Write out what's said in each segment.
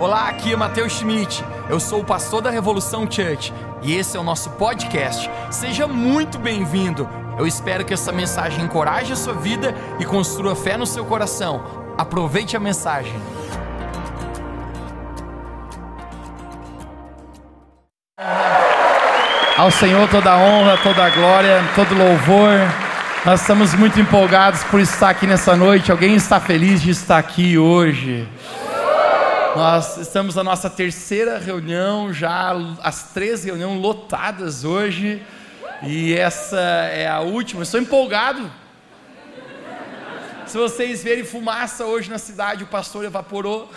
Olá, aqui é Matheus Schmidt. Eu sou o pastor da Revolução Church e esse é o nosso podcast. Seja muito bem-vindo. Eu espero que essa mensagem encoraje a sua vida e construa fé no seu coração. Aproveite a mensagem. Ao Senhor toda a honra, toda a glória, todo louvor. Nós estamos muito empolgados por estar aqui nessa noite. Alguém está feliz de estar aqui hoje? Nós estamos na nossa terceira reunião, já as três reuniões lotadas hoje, e essa é a última. Estou empolgado. Se vocês verem fumaça hoje na cidade, o pastor evaporou.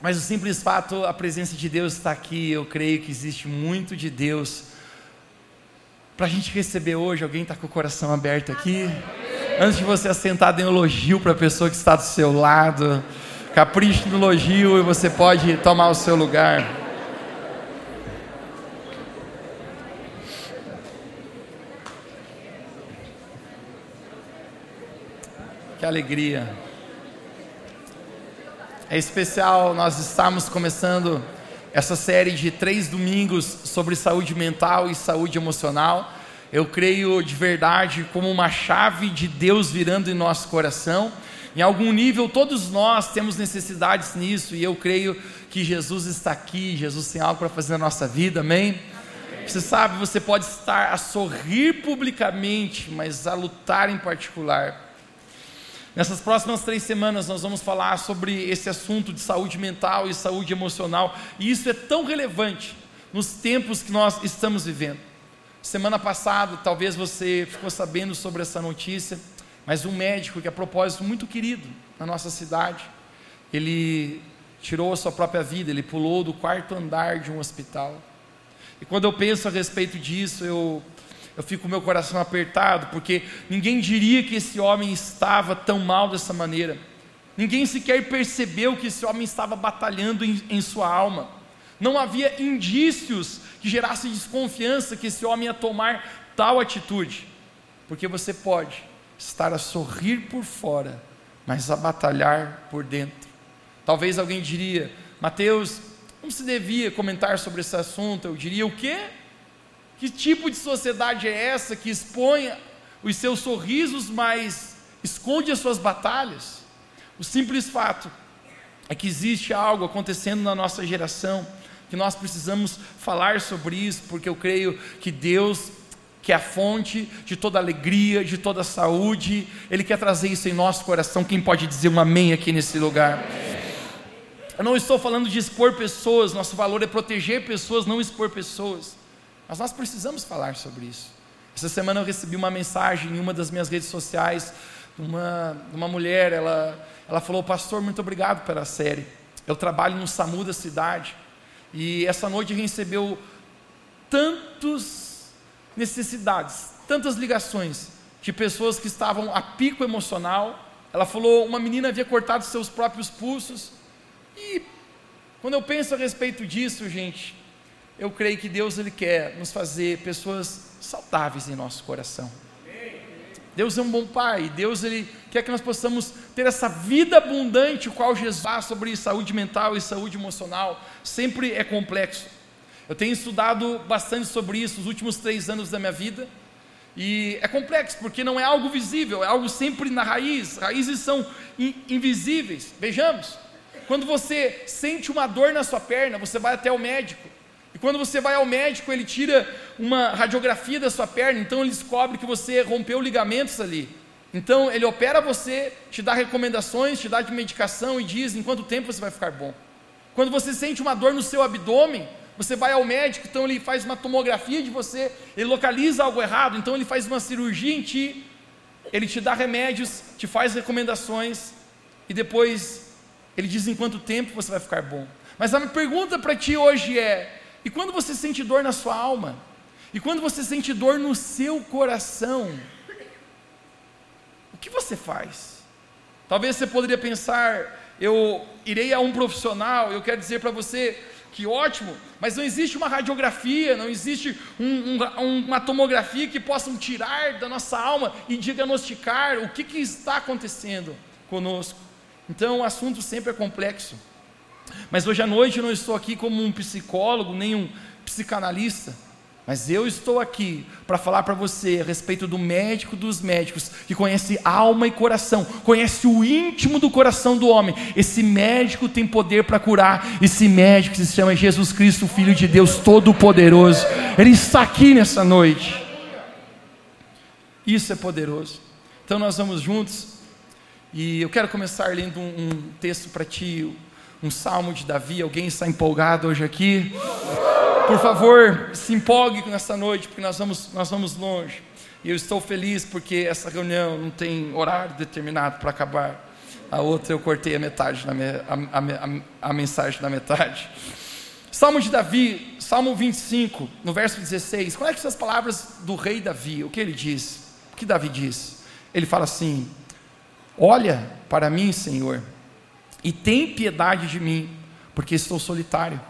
Mas o simples fato, a presença de Deus está aqui. Eu creio que existe muito de Deus para a gente receber hoje. Alguém está com o coração aberto aqui? Antes de você assentar, dê um elogio para a pessoa que está do seu lado. Capriche no elogio e você pode tomar o seu lugar. Que alegria. É especial nós estamos começando essa série de três domingos sobre saúde mental e saúde emocional. Eu creio de verdade como uma chave de Deus virando em nosso coração em algum nível, todos nós temos necessidades nisso, e eu creio que Jesus está aqui, Jesus tem algo para fazer na nossa vida, amém? Você sabe, você pode estar a sorrir publicamente, mas a lutar em particular. Nessas próximas três semanas, nós vamos falar sobre esse assunto de saúde mental e saúde emocional, e isso é tão relevante nos tempos que nós estamos vivendo. Semana passada, talvez você ficou sabendo sobre essa notícia mas um médico que, a propósito, muito querido na nossa cidade, ele tirou a sua própria vida, ele pulou do quarto andar de um hospital. E quando eu penso a respeito disso, eu, eu fico com meu coração apertado, porque ninguém diria que esse homem estava tão mal dessa maneira. Ninguém sequer percebeu que esse homem estava batalhando em, em sua alma. Não havia indícios que gerassem desconfiança que esse homem ia tomar tal atitude. Porque você pode estar a sorrir por fora, mas a batalhar por dentro. Talvez alguém diria, Mateus, não se devia comentar sobre esse assunto. Eu diria, o quê? Que tipo de sociedade é essa que expõe os seus sorrisos, mas esconde as suas batalhas? O simples fato é que existe algo acontecendo na nossa geração, que nós precisamos falar sobre isso, porque eu creio que Deus que é a fonte de toda alegria, de toda saúde. Ele quer trazer isso em nosso coração. Quem pode dizer um amém aqui nesse lugar? Eu não estou falando de expor pessoas, nosso valor é proteger pessoas, não expor pessoas. Mas nós precisamos falar sobre isso. Essa semana eu recebi uma mensagem em uma das minhas redes sociais, de uma, uma mulher, ela, ela falou, pastor, muito obrigado pela série. Eu trabalho no SAMU da cidade, e essa noite recebeu tantos necessidades, tantas ligações de pessoas que estavam a pico emocional. Ela falou, uma menina havia cortado seus próprios pulsos. E quando eu penso a respeito disso, gente, eu creio que Deus ele quer nos fazer pessoas saudáveis em nosso coração. Deus é um bom pai, Deus ele quer que nós possamos ter essa vida abundante, o qual Jesus fala sobre saúde mental e saúde emocional, sempre é complexo. Eu tenho estudado bastante sobre isso nos últimos três anos da minha vida. E é complexo, porque não é algo visível, é algo sempre na raiz. Raízes são in invisíveis. Vejamos. Quando você sente uma dor na sua perna, você vai até o médico. E quando você vai ao médico, ele tira uma radiografia da sua perna, então ele descobre que você rompeu ligamentos ali. Então ele opera você, te dá recomendações, te dá de medicação e diz em quanto tempo você vai ficar bom. Quando você sente uma dor no seu abdômen, você vai ao médico, então ele faz uma tomografia de você, ele localiza algo errado, então ele faz uma cirurgia em ti, ele te dá remédios, te faz recomendações, e depois ele diz em quanto tempo você vai ficar bom. Mas a minha pergunta para ti hoje é: e quando você sente dor na sua alma? E quando você sente dor no seu coração? O que você faz? Talvez você poderia pensar, eu irei a um profissional, eu quero dizer para você, que ótimo, mas não existe uma radiografia, não existe um, um, uma tomografia que possam tirar da nossa alma e diagnosticar o que, que está acontecendo conosco. Então o assunto sempre é complexo. Mas hoje à noite eu não estou aqui como um psicólogo, nem um psicanalista. Mas eu estou aqui para falar para você a respeito do médico dos médicos, que conhece alma e coração, conhece o íntimo do coração do homem. Esse médico tem poder para curar. Esse médico se chama Jesus Cristo, Filho de Deus Todo-Poderoso. Ele está aqui nessa noite. Isso é poderoso. Então nós vamos juntos. E eu quero começar lendo um, um texto para ti, um salmo de Davi. Alguém está empolgado hoje aqui? Por favor, se empolgue nessa noite, porque nós vamos, nós vamos longe. E eu estou feliz porque essa reunião não tem horário determinado para acabar. A outra eu cortei a metade, a, a, a, a mensagem da metade. Salmo de Davi, Salmo 25, no verso 16. Qual é as palavras do rei Davi? O que ele diz? O que Davi diz? Ele fala assim: Olha para mim, Senhor, e tem piedade de mim, porque estou solitário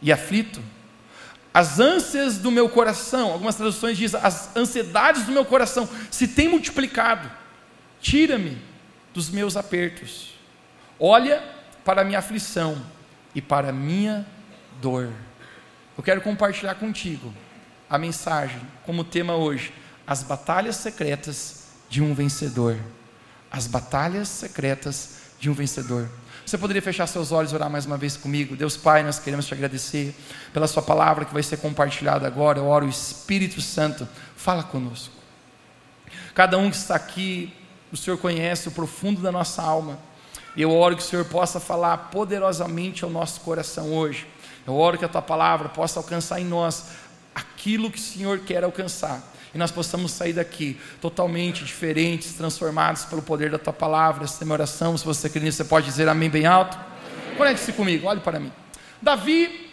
e aflito as ânsias do meu coração, algumas traduções dizem, as ansiedades do meu coração se têm multiplicado. Tira-me dos meus apertos. Olha para a minha aflição e para a minha dor. Eu quero compartilhar contigo a mensagem como tema hoje: as batalhas secretas de um vencedor. As batalhas secretas de um vencedor. Você poderia fechar seus olhos e orar mais uma vez comigo? Deus Pai, nós queremos te agradecer pela Sua palavra que vai ser compartilhada agora. Eu oro, o Espírito Santo, fala conosco. Cada um que está aqui, o Senhor conhece o profundo da nossa alma. E eu oro que o Senhor possa falar poderosamente ao nosso coração hoje. Eu oro que a Tua palavra possa alcançar em nós aquilo que o Senhor quer alcançar e nós possamos sair daqui totalmente diferentes, transformados pelo poder da tua palavra. Essa é minha oração. Se você crê nisso, você pode dizer amém bem alto. Conecte-se comigo, olhe para mim. Davi,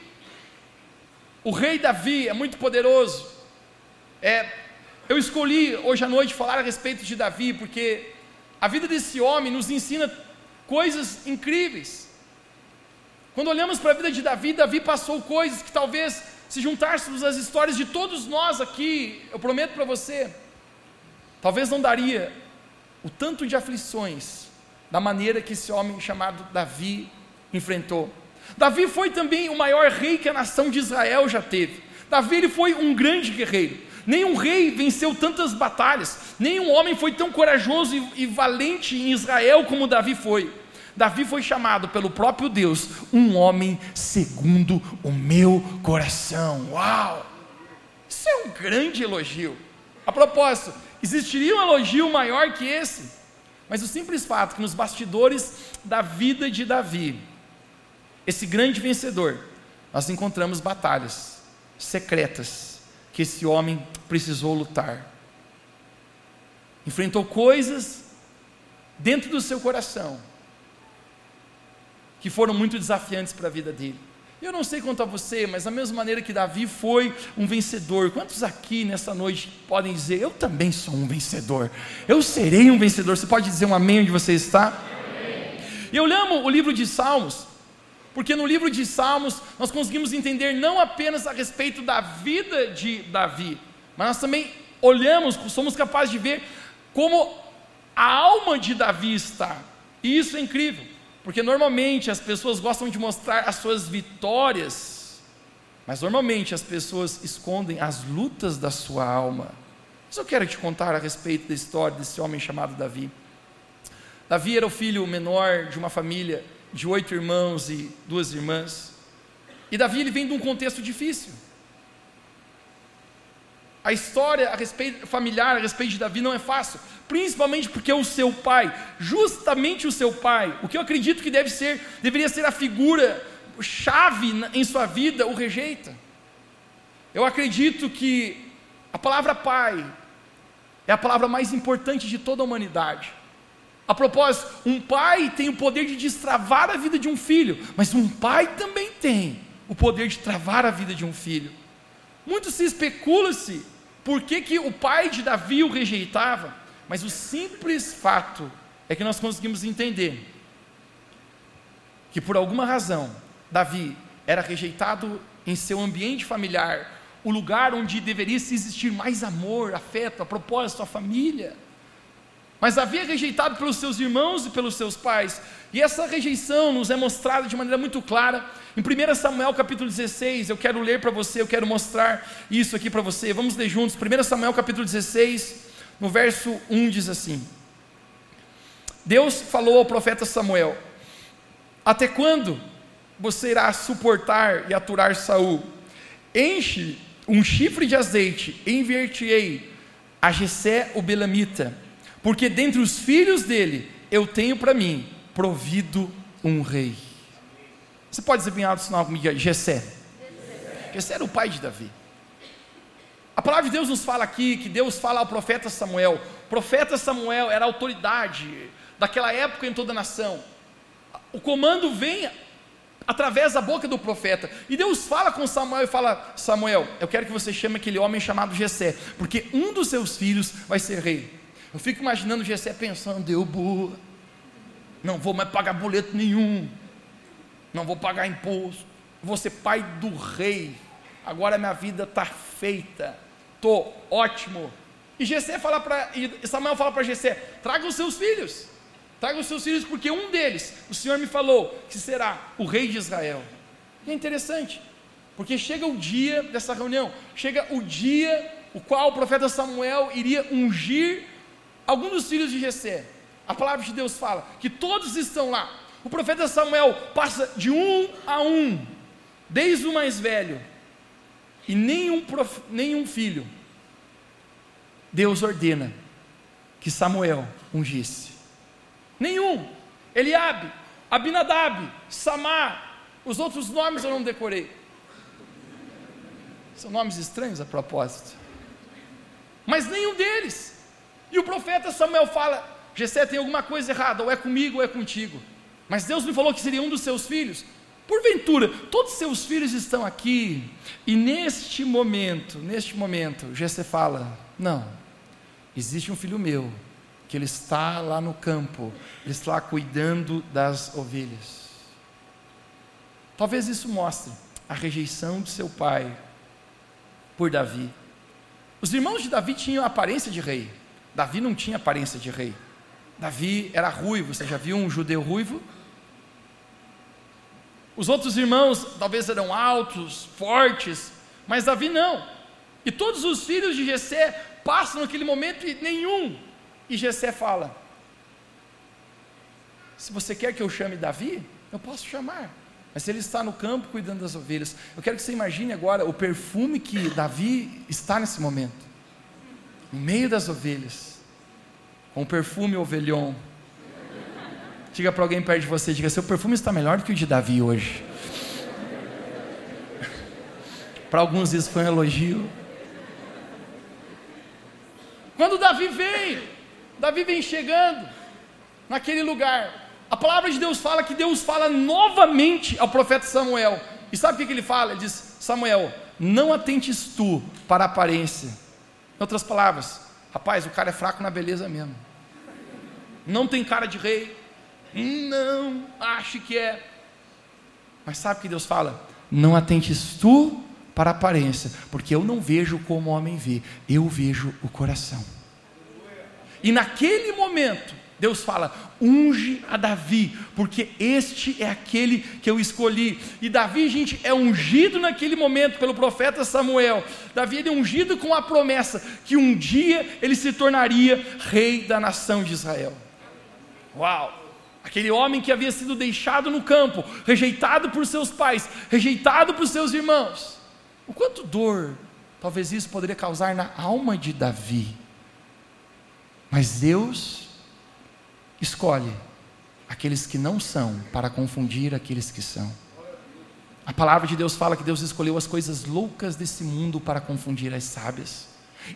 o rei Davi é muito poderoso. É, eu escolhi hoje à noite falar a respeito de Davi, porque a vida desse homem nos ensina coisas incríveis. Quando olhamos para a vida de Davi, Davi passou coisas que talvez se juntássemos as histórias de todos nós aqui, eu prometo para você, talvez não daria o tanto de aflições da maneira que esse homem chamado Davi enfrentou. Davi foi também o maior rei que a nação de Israel já teve. Davi ele foi um grande guerreiro. Nenhum rei venceu tantas batalhas, nenhum homem foi tão corajoso e, e valente em Israel como Davi foi. Davi foi chamado pelo próprio Deus um homem segundo o meu coração. Uau! Isso é um grande elogio. A propósito, existiria um elogio maior que esse? Mas o simples fato que nos bastidores da vida de Davi, esse grande vencedor, nós encontramos batalhas secretas que esse homem precisou lutar. Enfrentou coisas dentro do seu coração que foram muito desafiantes para a vida dele. Eu não sei quanto a você, mas da mesma maneira que Davi foi um vencedor, quantos aqui nessa noite podem dizer, eu também sou um vencedor, eu serei um vencedor? Você pode dizer um amém onde você está? E eu amo o livro de Salmos, porque no livro de Salmos nós conseguimos entender não apenas a respeito da vida de Davi, mas nós também olhamos, somos capazes de ver como a alma de Davi está, e isso é incrível. Porque normalmente as pessoas gostam de mostrar as suas vitórias, mas normalmente as pessoas escondem as lutas da sua alma. Mas eu quero te contar a respeito da história desse homem chamado Davi. Davi era o filho menor de uma família de oito irmãos e duas irmãs. E Davi ele vem de um contexto difícil. A história a respeito, familiar a respeito de Davi não é fácil, principalmente porque o seu pai, justamente o seu pai, o que eu acredito que deve ser, deveria ser a figura chave em sua vida, o rejeita. Eu acredito que a palavra pai é a palavra mais importante de toda a humanidade. A propósito, um pai tem o poder de destravar a vida de um filho, mas um pai também tem o poder de travar a vida de um filho. Muito se especula-se por que, que o pai de Davi o rejeitava, mas o simples fato é que nós conseguimos entender que por alguma razão Davi era rejeitado em seu ambiente familiar, o lugar onde deveria existir mais amor, afeto, a propósito, a família. Mas havia rejeitado pelos seus irmãos e pelos seus pais. E essa rejeição nos é mostrada de maneira muito clara. Em 1 Samuel capítulo 16, eu quero ler para você, eu quero mostrar isso aqui para você. Vamos ler juntos. 1 Samuel capítulo 16, no verso 1 diz assim: Deus falou ao profeta Samuel: Até quando você irá suportar e aturar Saul? Enche um chifre de azeite, enviar-te-ei a Jessé o Belamita, porque dentre os filhos dele eu tenho para mim provido um rei. Você pode bem alto sinal comigo, Jessé. Jessé era o pai de Davi. A palavra de Deus nos fala aqui que Deus fala ao profeta Samuel. O profeta Samuel era autoridade daquela época em toda a nação. O comando vem através da boca do profeta. E Deus fala com Samuel e fala: Samuel, eu quero que você chame aquele homem chamado Jessé, porque um dos seus filhos vai ser rei. Eu fico imaginando Jessé pensando: eu burra, não vou mais pagar boleto nenhum, não vou pagar imposto, vou ser pai do rei. Agora minha vida está feita, estou ótimo. E Jessé fala para Samuel fala para Jessé: traga os seus filhos. Traga os seus filhos, porque um deles, o Senhor me falou, que será o rei de Israel. E é interessante, porque chega o dia dessa reunião, chega o dia o qual o profeta Samuel iria ungir alguns dos filhos de Jessé. A palavra de Deus fala que todos estão lá. O profeta Samuel passa de um a um, desde o mais velho, e nenhum, prof... nenhum filho. Deus ordena que Samuel ungisse. Nenhum. Eliabe, Abinadab, Samar, os outros nomes eu não decorei. São nomes estranhos a propósito. Mas nenhum deles. E o profeta Samuel fala: Jessé tem alguma coisa errada, ou é comigo ou é contigo. Mas Deus me falou que seria um dos seus filhos. Porventura, todos seus filhos estão aqui, e neste momento, neste momento, Jessé fala: Não, existe um filho meu, que ele está lá no campo, ele está cuidando das ovelhas. Talvez isso mostre a rejeição de seu pai por Davi. Os irmãos de Davi tinham aparência de rei, Davi não tinha aparência de rei. Davi era ruivo, você já viu um judeu ruivo? Os outros irmãos talvez eram altos, fortes, mas Davi não. E todos os filhos de Jessé passam naquele momento e nenhum e Jessé fala: Se você quer que eu chame Davi, eu posso chamar. Mas ele está no campo cuidando das ovelhas, eu quero que você imagine agora o perfume que Davi está nesse momento. No meio das ovelhas, com perfume ovelhão. Diga para alguém perto de você, diga, seu perfume está melhor do que o de Davi hoje. para alguns isso foi um elogio. Quando Davi vem, Davi vem chegando naquele lugar. A palavra de Deus fala que Deus fala novamente ao profeta Samuel. E sabe o que, que ele fala? Ele diz: Samuel, não atentes tu para a aparência. Em outras palavras, rapaz, o cara é fraco na beleza mesmo. Não tem cara de rei. Não, acho que é. Mas sabe o que Deus fala? Não atentes tu para a aparência, porque eu não vejo como o homem vê, eu vejo o coração. E naquele momento, Deus fala: unge a Davi, porque este é aquele que eu escolhi. E Davi, gente, é ungido naquele momento pelo profeta Samuel. Davi é ungido com a promessa que um dia ele se tornaria rei da nação de Israel. Uau! Aquele homem que havia sido deixado no campo, rejeitado por seus pais, rejeitado por seus irmãos. O quanto dor talvez isso poderia causar na alma de Davi. Mas Deus escolhe aqueles que não são para confundir aqueles que são. A palavra de Deus fala que Deus escolheu as coisas loucas desse mundo para confundir as sábias.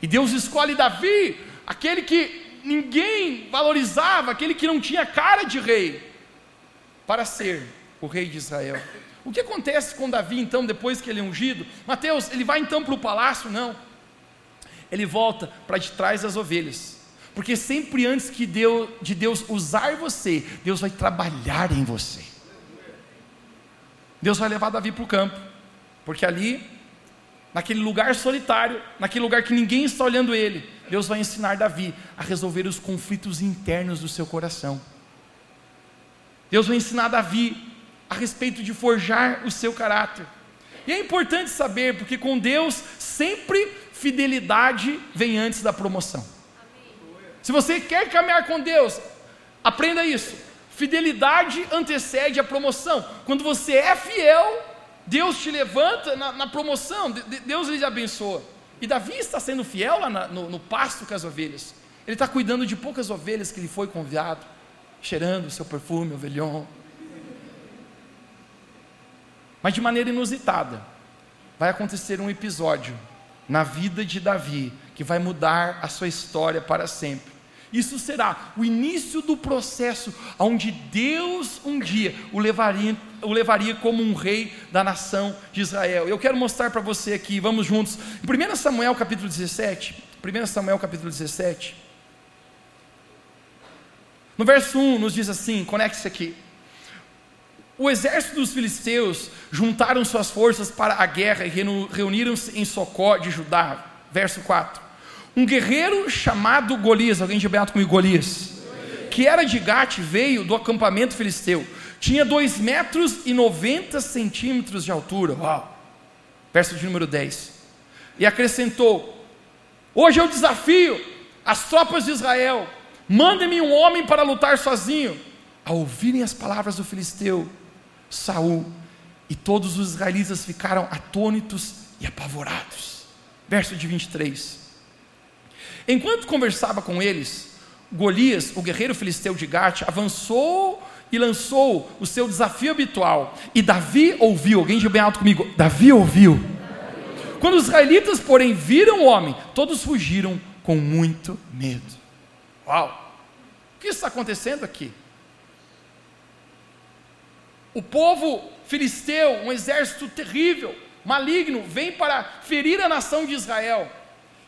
E Deus escolhe Davi, aquele que ninguém valorizava, aquele que não tinha cara de rei, para ser o rei de Israel. O que acontece com Davi então, depois que ele é ungido? Mateus, ele vai então para o palácio? Não. Ele volta para de trás das ovelhas. Porque sempre antes que Deus, de Deus usar você, Deus vai trabalhar em você. Deus vai levar Davi para o campo, porque ali naquele lugar solitário, naquele lugar que ninguém está olhando ele, Deus vai ensinar Davi a resolver os conflitos internos do seu coração. Deus vai ensinar Davi a respeito de forjar o seu caráter. E é importante saber, porque com Deus sempre fidelidade vem antes da promoção. Se você quer caminhar com Deus, aprenda isso. Fidelidade antecede a promoção. Quando você é fiel, Deus te levanta na, na promoção, Deus lhe abençoa. E Davi está sendo fiel lá na, no, no pasto com as ovelhas. Ele está cuidando de poucas ovelhas que ele foi convidado, cheirando o seu perfume, ovelhão. Mas de maneira inusitada, vai acontecer um episódio na vida de Davi que vai mudar a sua história para sempre. Isso será o início do processo onde Deus um dia o levaria, o levaria como um rei da nação de Israel. Eu quero mostrar para você aqui, vamos juntos. Em 1 Samuel capítulo 17, 1 Samuel capítulo 17. No verso 1 nos diz assim, conecte-se aqui. O exército dos filisteus juntaram suas forças para a guerra e reuniram-se em Socó de Judá. Verso 4. Um guerreiro chamado Golias, alguém de Beato comigo, Golias, que era de Gate, veio do acampamento filisteu, tinha 2 metros e 90 centímetros de altura, uau, verso de número 10, e acrescentou: Hoje eu desafio as tropas de Israel, mandem-me um homem para lutar sozinho. Ao ouvirem as palavras do filisteu, Saul e todos os israelitas ficaram atônitos e apavorados. Verso de 23. Enquanto conversava com eles, Golias, o guerreiro filisteu de Gate, avançou e lançou o seu desafio habitual. E Davi ouviu, alguém de bem alto comigo, Davi ouviu. Quando os israelitas, porém, viram o homem, todos fugiram com muito medo. Uau! O que está acontecendo aqui? O povo filisteu, um exército terrível, maligno, vem para ferir a nação de Israel.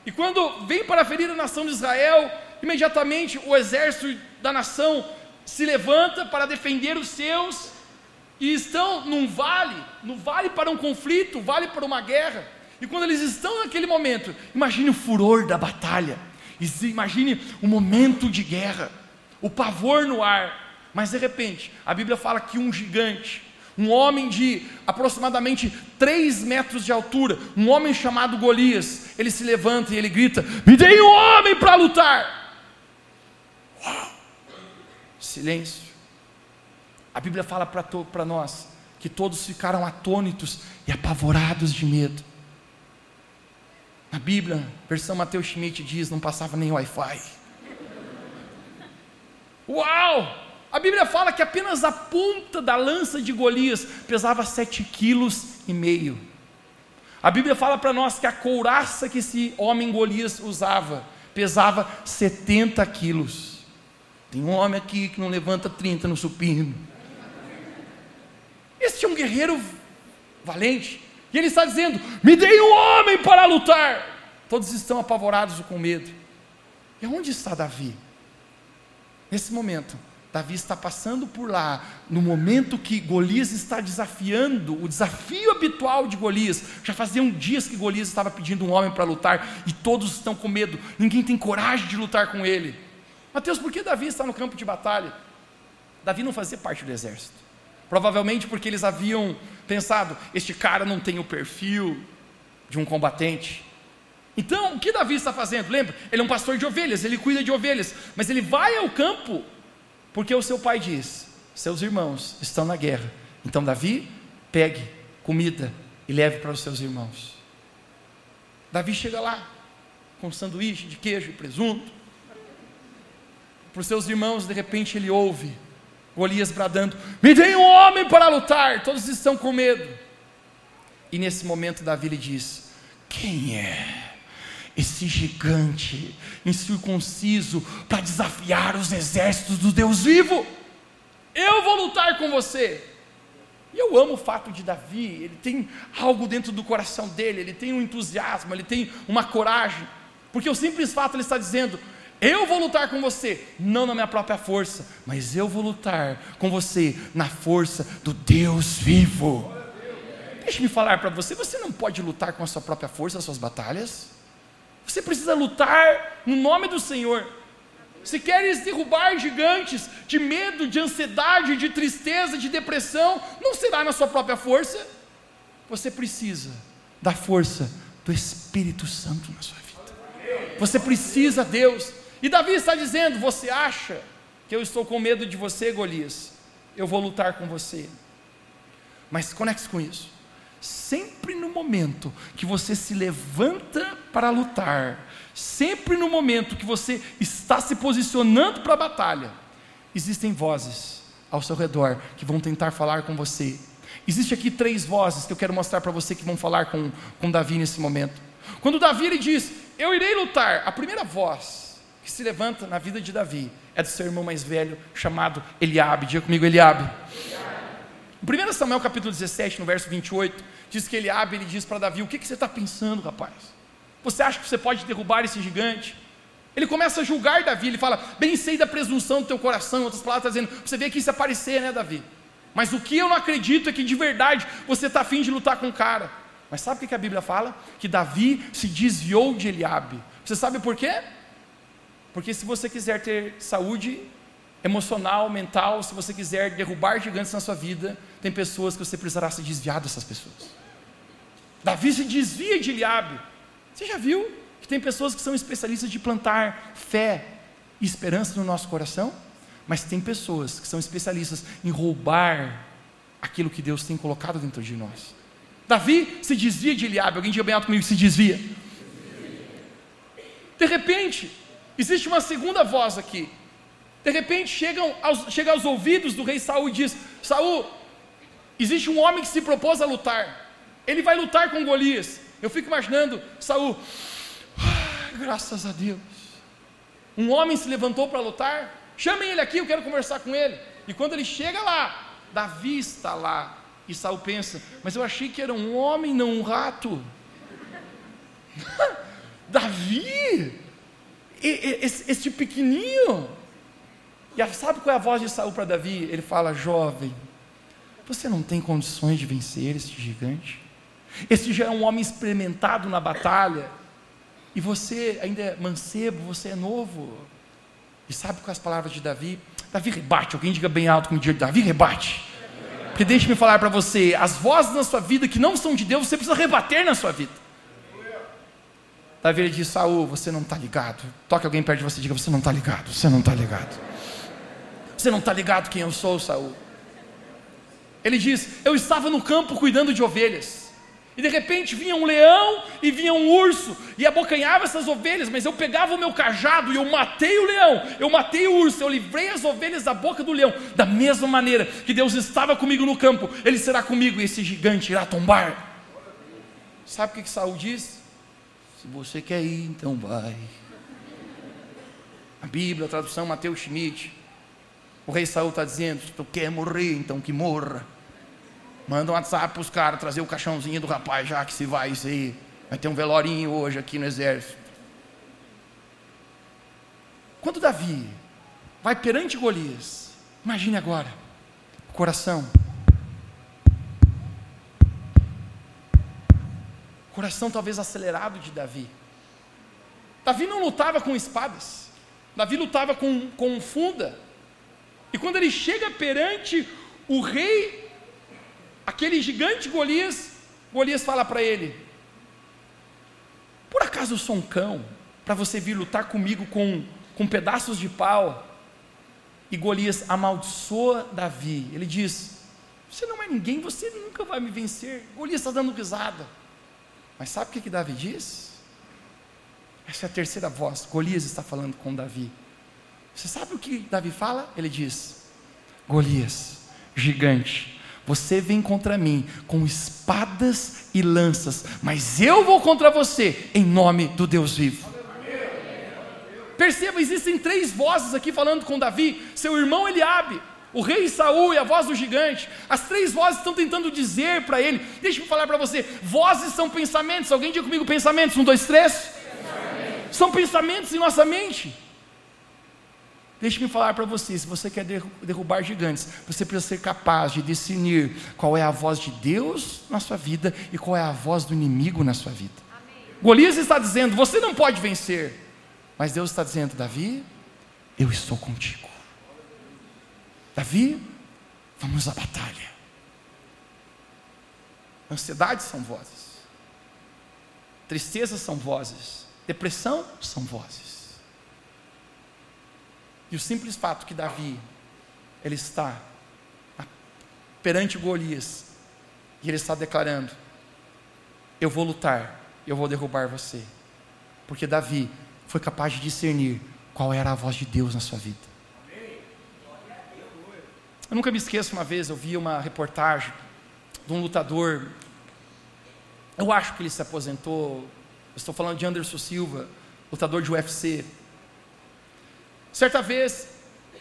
E quando vem para ferir a nação de Israel, imediatamente o exército da nação se levanta para defender os seus e estão num vale, no vale para um conflito, vale para uma guerra. E quando eles estão naquele momento, imagine o furor da batalha, imagine o momento de guerra, o pavor no ar. Mas de repente, a Bíblia fala que um gigante, um homem de aproximadamente 3 metros de altura, um homem chamado Golias, ele se levanta e ele grita: Me dê um homem para lutar. Uau! Silêncio. A Bíblia fala para nós que todos ficaram atônitos e apavorados de medo. Na Bíblia, versão Mateus Schmidt diz: não passava nem Wi-Fi. Uau! A Bíblia fala que apenas a ponta da lança de Golias pesava sete quilos e meio. A Bíblia fala para nós que a couraça que esse homem Golias usava pesava 70 quilos. Tem um homem aqui que não levanta 30 no supino. Este é um guerreiro valente. E ele está dizendo: Me dê um homem para lutar. Todos estão apavorados com medo. E onde está Davi? Nesse momento, Davi está passando por lá, no momento que Golias está desafiando, o desafio habitual de Golias. Já faziam dias que Golias estava pedindo um homem para lutar e todos estão com medo, ninguém tem coragem de lutar com ele. Mateus, por que Davi está no campo de batalha? Davi não fazia parte do exército. Provavelmente porque eles haviam pensado: este cara não tem o perfil de um combatente. Então, o que Davi está fazendo? Lembra? Ele é um pastor de ovelhas, ele cuida de ovelhas, mas ele vai ao campo porque o seu pai diz: seus irmãos estão na guerra. Então, Davi, pegue comida e leve para os seus irmãos. Davi chega lá com sanduíche de queijo e presunto. Para os seus irmãos, de repente, ele ouve Golias bradando: Me dê um homem para lutar. Todos estão com medo. E nesse momento, Davi lhe diz: Quem é? Esse gigante incircunciso para desafiar os exércitos do Deus vivo. Eu vou lutar com você. E eu amo o fato de Davi, ele tem algo dentro do coração dele, ele tem um entusiasmo, ele tem uma coragem, porque o simples fato ele está dizendo: eu vou lutar com você, não na minha própria força, mas eu vou lutar com você na força do Deus vivo. Deixe-me falar para você: você não pode lutar com a sua própria força as suas batalhas. Você precisa lutar no nome do Senhor. Se queres derrubar gigantes de medo, de ansiedade, de tristeza, de depressão, não será na sua própria força. Você precisa da força do Espírito Santo na sua vida. Você precisa, Deus. E Davi está dizendo: Você acha que eu estou com medo de você, Golias? Eu vou lutar com você. Mas conecte com isso. Sempre no momento que você se levanta para lutar, sempre no momento que você está se posicionando para a batalha, existem vozes ao seu redor que vão tentar falar com você. Existe aqui três vozes que eu quero mostrar para você que vão falar com, com Davi nesse momento. Quando Davi ele diz, eu irei lutar, a primeira voz que se levanta na vida de Davi é do seu irmão mais velho, chamado Eliabe. Diga comigo, Eliabe. Em 1 Samuel capítulo 17, no verso 28, diz que ele diz para Davi, o que, que você está pensando, rapaz? Você acha que você pode derrubar esse gigante? Ele começa a julgar Davi, ele fala, bem sei da presunção do teu coração, outras palavras, está dizendo, você vê aqui se aparecer, né, Davi? Mas o que eu não acredito é que de verdade você está afim de lutar com o cara. Mas sabe o que a Bíblia fala? Que Davi se desviou de Eliabe. Você sabe por quê? Porque se você quiser ter saúde emocional, mental, se você quiser derrubar gigantes na sua vida, tem pessoas que você precisará se desviar dessas pessoas. Davi se desvia de Eliabe. Você já viu que tem pessoas que são especialistas de plantar fé e esperança no nosso coração? Mas tem pessoas que são especialistas em roubar aquilo que Deus tem colocado dentro de nós. Davi se desvia de Eliabe. Alguém diga bem alto comigo, se desvia. De repente, existe uma segunda voz aqui. De repente chegam aos, chega aos ouvidos do rei Saul e diz: Saul, existe um homem que se propôs a lutar. Ele vai lutar com Golias. Eu fico imaginando, Saul, ah, graças a Deus. Um homem se levantou para lutar. Chamem ele aqui, eu quero conversar com ele. E quando ele chega lá, Davi está lá. E Saul pensa, mas eu achei que era um homem, não um rato. Davi, esse, esse pequenininho. E sabe qual é a voz de Saul para Davi? Ele fala: Jovem, você não tem condições de vencer esse gigante. Esse já é um homem experimentado na batalha. E você ainda é mancebo, você é novo. E sabe com as palavras de Davi? Davi rebate, alguém diga bem alto como diz Davi rebate. Porque deixe-me falar para você, as vozes na sua vida que não são de Deus, você precisa rebater na sua vida. Davi diz, Saul, você não está ligado. Toque alguém perto de você e diga, você não está ligado, você não está ligado. Você não está ligado quem eu sou, Saul. Ele diz, eu estava no campo cuidando de ovelhas. E de repente vinha um leão e vinha um urso e abocanhava essas ovelhas, mas eu pegava o meu cajado e eu matei o leão, eu matei o urso, eu livrei as ovelhas da boca do leão. Da mesma maneira que Deus estava comigo no campo, Ele será comigo e esse gigante irá tombar. Sabe o que, que Saul diz? Se você quer ir, então vai. A Bíblia, a tradução Mateus Schmidt. O rei Saul está dizendo: se tu quer morrer, então que morra. Manda um WhatsApp para os caras trazer o caixãozinho do rapaz, já que se vai isso aí. Vai ter um velorinho hoje aqui no exército. Quando Davi vai perante Golias, imagine agora, o coração. O coração talvez acelerado de Davi. Davi não lutava com espadas, Davi lutava com, com funda. E quando ele chega perante o rei aquele gigante Golias, Golias fala para ele: Por acaso eu sou um cão para você vir lutar comigo com, com pedaços de pau? E Golias amaldiçoa Davi. Ele diz: Você não é ninguém, você nunca vai me vencer. Golias está dando risada. Mas sabe o que, que Davi diz? Essa é a terceira voz. Golias está falando com Davi. Você sabe o que Davi fala? Ele diz: Golias, gigante, você vem contra mim com espadas e lanças, mas eu vou contra você em nome do Deus vivo. Perceba, existem três vozes aqui falando com Davi, seu irmão Eliabe, o rei Saul e a voz do gigante. As três vozes estão tentando dizer para ele. Deixa-me falar para você, vozes são pensamentos. Alguém diga comigo pensamentos? Um, dois, três. Pensamentos. São pensamentos em nossa mente. Deixe-me falar para você: se você quer derrubar gigantes, você precisa ser capaz de discernir qual é a voz de Deus na sua vida e qual é a voz do inimigo na sua vida. Amém. Golias está dizendo: você não pode vencer, mas Deus está dizendo: Davi, eu estou contigo. Davi, vamos à batalha. Ansiedade são vozes, tristeza são vozes, depressão são vozes. O simples fato que Davi, ele está perante Golias, e ele está declarando: Eu vou lutar, eu vou derrubar você. Porque Davi foi capaz de discernir qual era a voz de Deus na sua vida. Eu nunca me esqueço uma vez, eu vi uma reportagem de um lutador. Eu acho que ele se aposentou. Estou falando de Anderson Silva, lutador de UFC. Certa vez,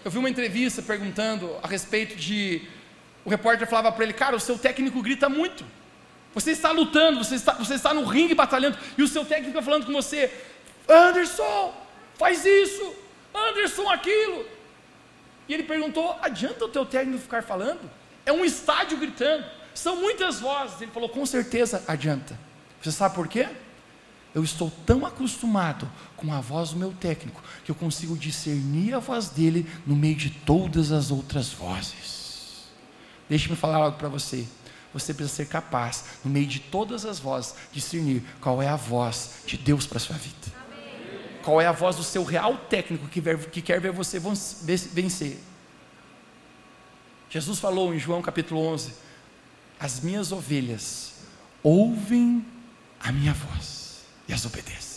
eu vi uma entrevista perguntando a respeito de. O repórter falava para ele: Cara, o seu técnico grita muito. Você está lutando, você está, você está no ringue batalhando, e o seu técnico está falando com você: Anderson, faz isso, Anderson, aquilo. E ele perguntou: Adianta o teu técnico ficar falando? É um estádio gritando, são muitas vozes. Ele falou: Com certeza adianta. Você sabe por quê? Eu estou tão acostumado com a voz do meu técnico que eu consigo discernir a voz dele no meio de todas as outras vozes. Deixe-me falar algo para você. Você precisa ser capaz, no meio de todas as vozes, discernir qual é a voz de Deus para a sua vida. Qual é a voz do seu real técnico que, que quer ver você vencer. Jesus falou em João capítulo 11: As minhas ovelhas ouvem a minha voz e as obedece.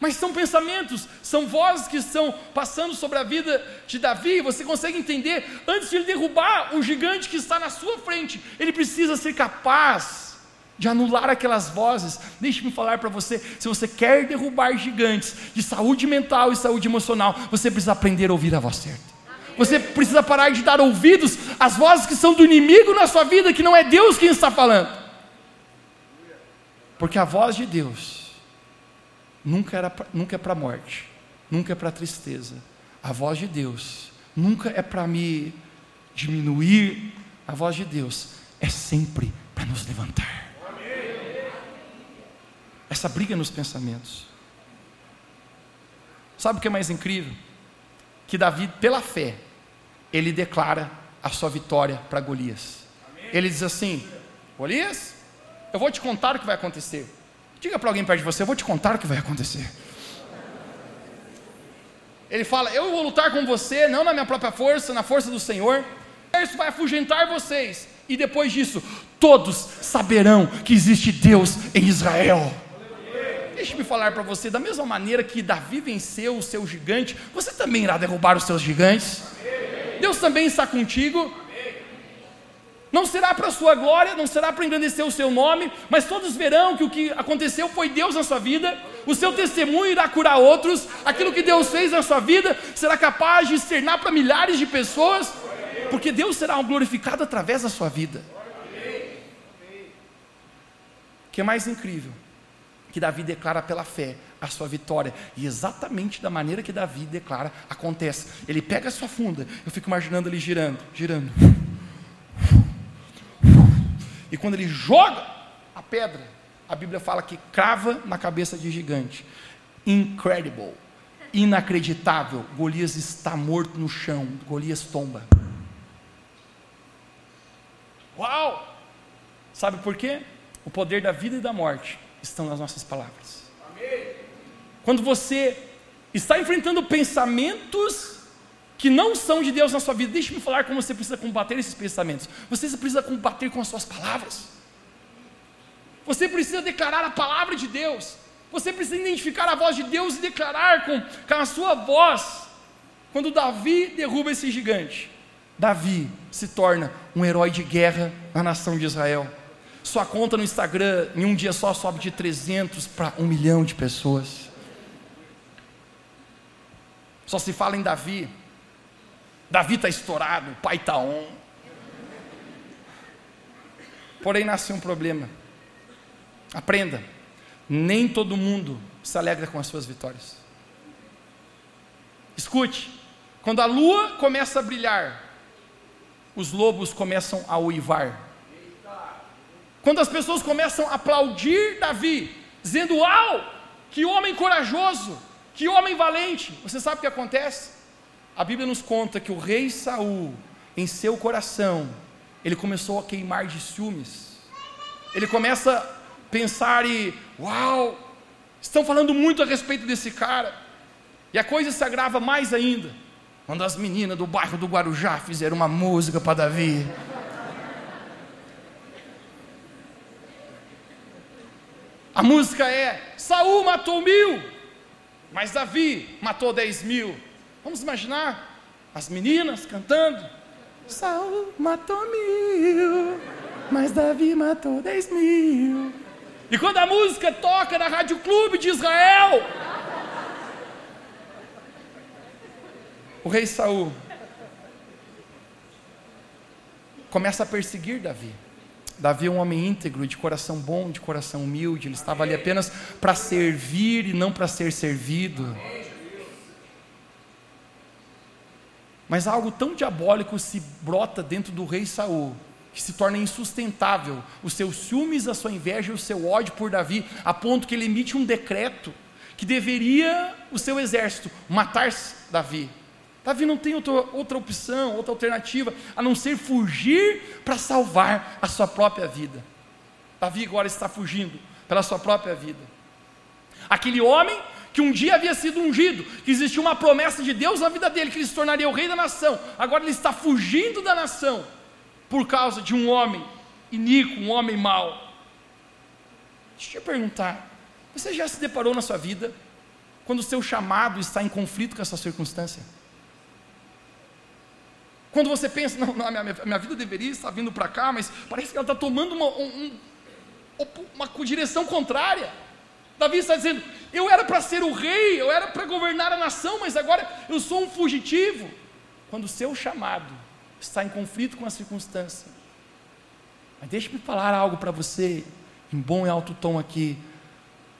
Mas são pensamentos, são vozes que estão passando sobre a vida de Davi. Você consegue entender? Antes de ele derrubar o gigante que está na sua frente, ele precisa ser capaz de anular aquelas vozes. Deixe-me falar para você: se você quer derrubar gigantes de saúde mental e saúde emocional, você precisa aprender a ouvir a voz certa. Você precisa parar de dar ouvidos às vozes que são do inimigo na sua vida, que não é Deus quem está falando. Porque a voz de Deus nunca, era, nunca é para a morte, nunca é para a tristeza. A voz de Deus nunca é para me diminuir. A voz de Deus é sempre para nos levantar. Essa briga nos pensamentos. Sabe o que é mais incrível? Que Davi, pela fé, ele declara a sua vitória para Golias. Ele diz assim: Golias, eu vou te contar o que vai acontecer. Diga para alguém perto de você, eu vou te contar o que vai acontecer. Ele fala: Eu vou lutar com você, não na minha própria força, na força do Senhor. Isso vai afugentar vocês. E depois disso, todos saberão que existe Deus em Israel. Deixe-me falar para você, da mesma maneira que Davi venceu o seu gigante, você também irá derrubar os seus gigantes. Deus também está contigo. Não será para a sua glória, não será para engrandecer o seu nome, mas todos verão que o que aconteceu foi Deus na sua vida, o seu testemunho irá curar outros, aquilo que Deus fez na sua vida será capaz de externar para milhares de pessoas, porque Deus será glorificado através da sua vida. O que é mais incrível? Que Davi declara pela fé a sua vitória, e exatamente da maneira que Davi declara, acontece. Ele pega a sua funda, eu fico imaginando ele girando, girando e quando ele joga a pedra, a Bíblia fala que crava na cabeça de gigante. Incredible, inacreditável. Golias está morto no chão. Golias tomba. Uau! Sabe por quê? O poder da vida e da morte estão nas nossas palavras. Amém. Quando você está enfrentando pensamentos que não são de Deus na sua vida, deixe-me falar como você precisa combater esses pensamentos. Você precisa combater com as suas palavras. Você precisa declarar a palavra de Deus. Você precisa identificar a voz de Deus e declarar com, com a sua voz. Quando Davi derruba esse gigante, Davi se torna um herói de guerra na nação de Israel. Sua conta no Instagram, em um dia só, sobe de 300 para um milhão de pessoas. Só se fala em Davi Davi está estourado, o pai está on. Porém, nasce um problema. Aprenda: nem todo mundo se alegra com as suas vitórias. Escute, quando a lua começa a brilhar, os lobos começam a uivar. Quando as pessoas começam a aplaudir Davi, dizendo: Uau, que homem corajoso, que homem valente. Você sabe o que acontece? A Bíblia nos conta que o rei Saul, em seu coração, ele começou a queimar de ciúmes. Ele começa a pensar e, uau, estão falando muito a respeito desse cara. E a coisa se agrava mais ainda, quando as meninas do bairro do Guarujá fizeram uma música para Davi. A música é: Saul matou mil, mas Davi matou dez mil. Vamos imaginar as meninas cantando: Saul matou mil, mas Davi matou dez mil. E quando a música toca na Rádio Clube de Israel, o rei Saul começa a perseguir Davi. Davi é um homem íntegro, de coração bom, de coração humilde, ele estava ali apenas para servir e não para ser servido. Mas algo tão diabólico se brota dentro do rei Saul, que se torna insustentável, os seus ciúmes, a sua inveja e o seu ódio por Davi, a ponto que ele emite um decreto que deveria o seu exército matar Davi. Davi não tem outra, outra opção, outra alternativa, a não ser fugir para salvar a sua própria vida. Davi agora está fugindo pela sua própria vida. Aquele homem que um dia havia sido ungido, que existia uma promessa de Deus na vida dele, que ele se tornaria o rei da nação, agora ele está fugindo da nação por causa de um homem iníquo, um homem mau. Deixa eu te perguntar: você já se deparou na sua vida quando o seu chamado está em conflito com essa circunstância? Quando você pensa, não, não minha, minha, vida deveria estar vindo para cá, mas parece que ela está tomando uma, um, uma direção contrária. Davi está dizendo: eu era para ser o rei, eu era para governar a nação, mas agora eu sou um fugitivo. Quando o seu chamado está em conflito com a circunstância. Mas deixe-me falar algo para você, em bom e alto tom aqui.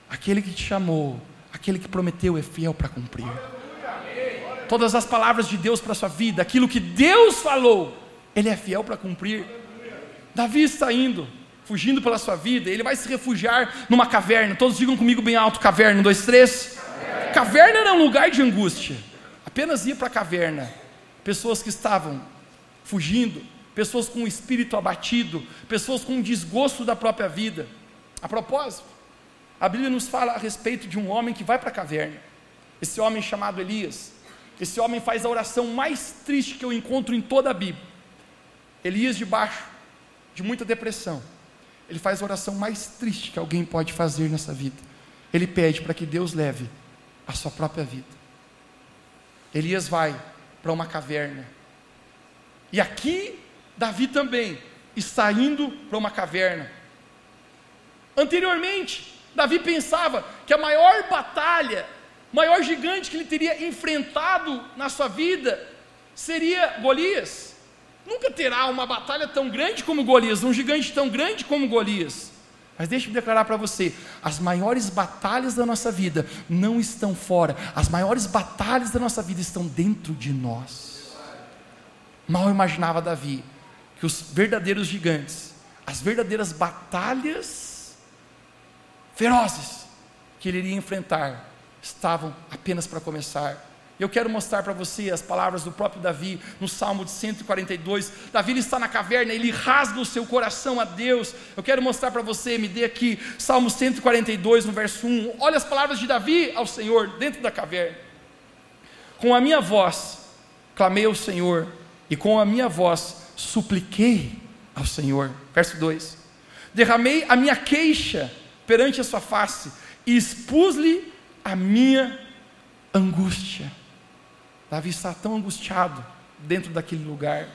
Aquele que te chamou, aquele que prometeu é fiel para cumprir todas as palavras de Deus para a sua vida, aquilo que Deus falou, Ele é fiel para cumprir. Davi está indo, fugindo pela sua vida, ele vai se refugiar numa caverna. Todos digam comigo bem alto: caverna, um, dois, três. Caverna, caverna era um lugar de angústia. Apenas ia para a caverna pessoas que estavam fugindo, pessoas com o espírito abatido, pessoas com desgosto da própria vida. A propósito, a Bíblia nos fala a respeito de um homem que vai para a caverna. Esse homem chamado Elias. Esse homem faz a oração mais triste que eu encontro em toda a Bíblia. Elias, debaixo de muita depressão, ele faz a oração mais triste que alguém pode fazer nessa vida. Ele pede para que Deus leve a sua própria vida. Elias vai para uma caverna. E aqui, Davi também está indo para uma caverna. Anteriormente, Davi pensava que a maior batalha maior gigante que ele teria enfrentado na sua vida seria Golias. Nunca terá uma batalha tão grande como Golias, um gigante tão grande como Golias. Mas deixe-me declarar para você: as maiores batalhas da nossa vida não estão fora, as maiores batalhas da nossa vida estão dentro de nós. Mal imaginava Davi que os verdadeiros gigantes, as verdadeiras batalhas ferozes que ele iria enfrentar, estavam apenas para começar. Eu quero mostrar para você as palavras do próprio Davi no Salmo de 142. Davi está na caverna, ele rasga o seu coração a Deus. Eu quero mostrar para você, me dê aqui, Salmo 142, no verso 1. Olha as palavras de Davi ao Senhor dentro da caverna. Com a minha voz clamei ao Senhor, e com a minha voz supliquei ao Senhor. Verso 2: Derramei a minha queixa perante a sua face, e expus-lhe a minha angústia. Davi está tão angustiado dentro daquele lugar.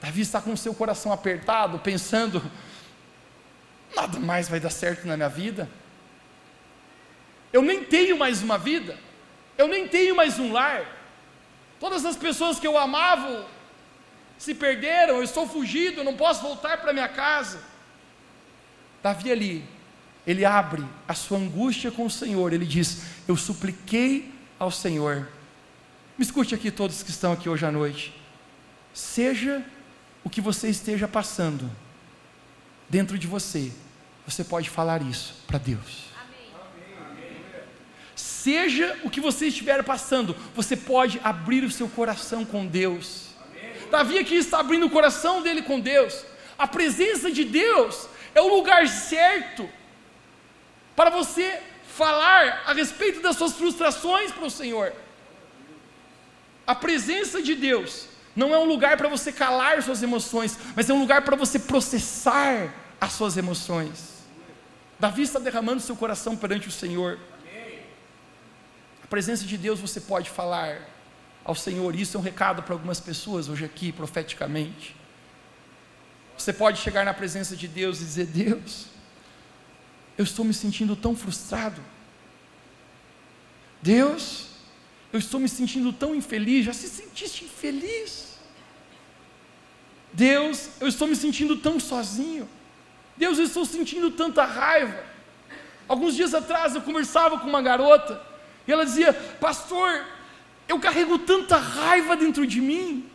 Davi está com o seu coração apertado, pensando: nada mais vai dar certo na minha vida. Eu nem tenho mais uma vida. Eu nem tenho mais um lar. Todas as pessoas que eu amava se perderam. Eu estou fugido. Não posso voltar para minha casa. Davi ali ele abre a sua angústia com o Senhor, ele diz: Eu supliquei ao Senhor. Me escute aqui, todos que estão aqui hoje à noite. Seja o que você esteja passando, dentro de você, você pode falar isso para Deus. Seja o que você estiver passando, você pode abrir o seu coração com Deus. Davi aqui está abrindo o coração dele com Deus. A presença de Deus é o lugar certo para você falar a respeito das suas frustrações para o Senhor. A presença de Deus não é um lugar para você calar suas emoções, mas é um lugar para você processar as suas emoções. Davi está derramando seu coração perante o Senhor. A presença de Deus você pode falar ao Senhor. Isso é um recado para algumas pessoas hoje aqui, profeticamente. Você pode chegar na presença de Deus e dizer: Deus, eu estou me sentindo tão frustrado. Deus, eu estou me sentindo tão infeliz. Já se sentiste infeliz? Deus, eu estou me sentindo tão sozinho. Deus, eu estou sentindo tanta raiva. Alguns dias atrás eu conversava com uma garota e ela dizia: Pastor, eu carrego tanta raiva dentro de mim.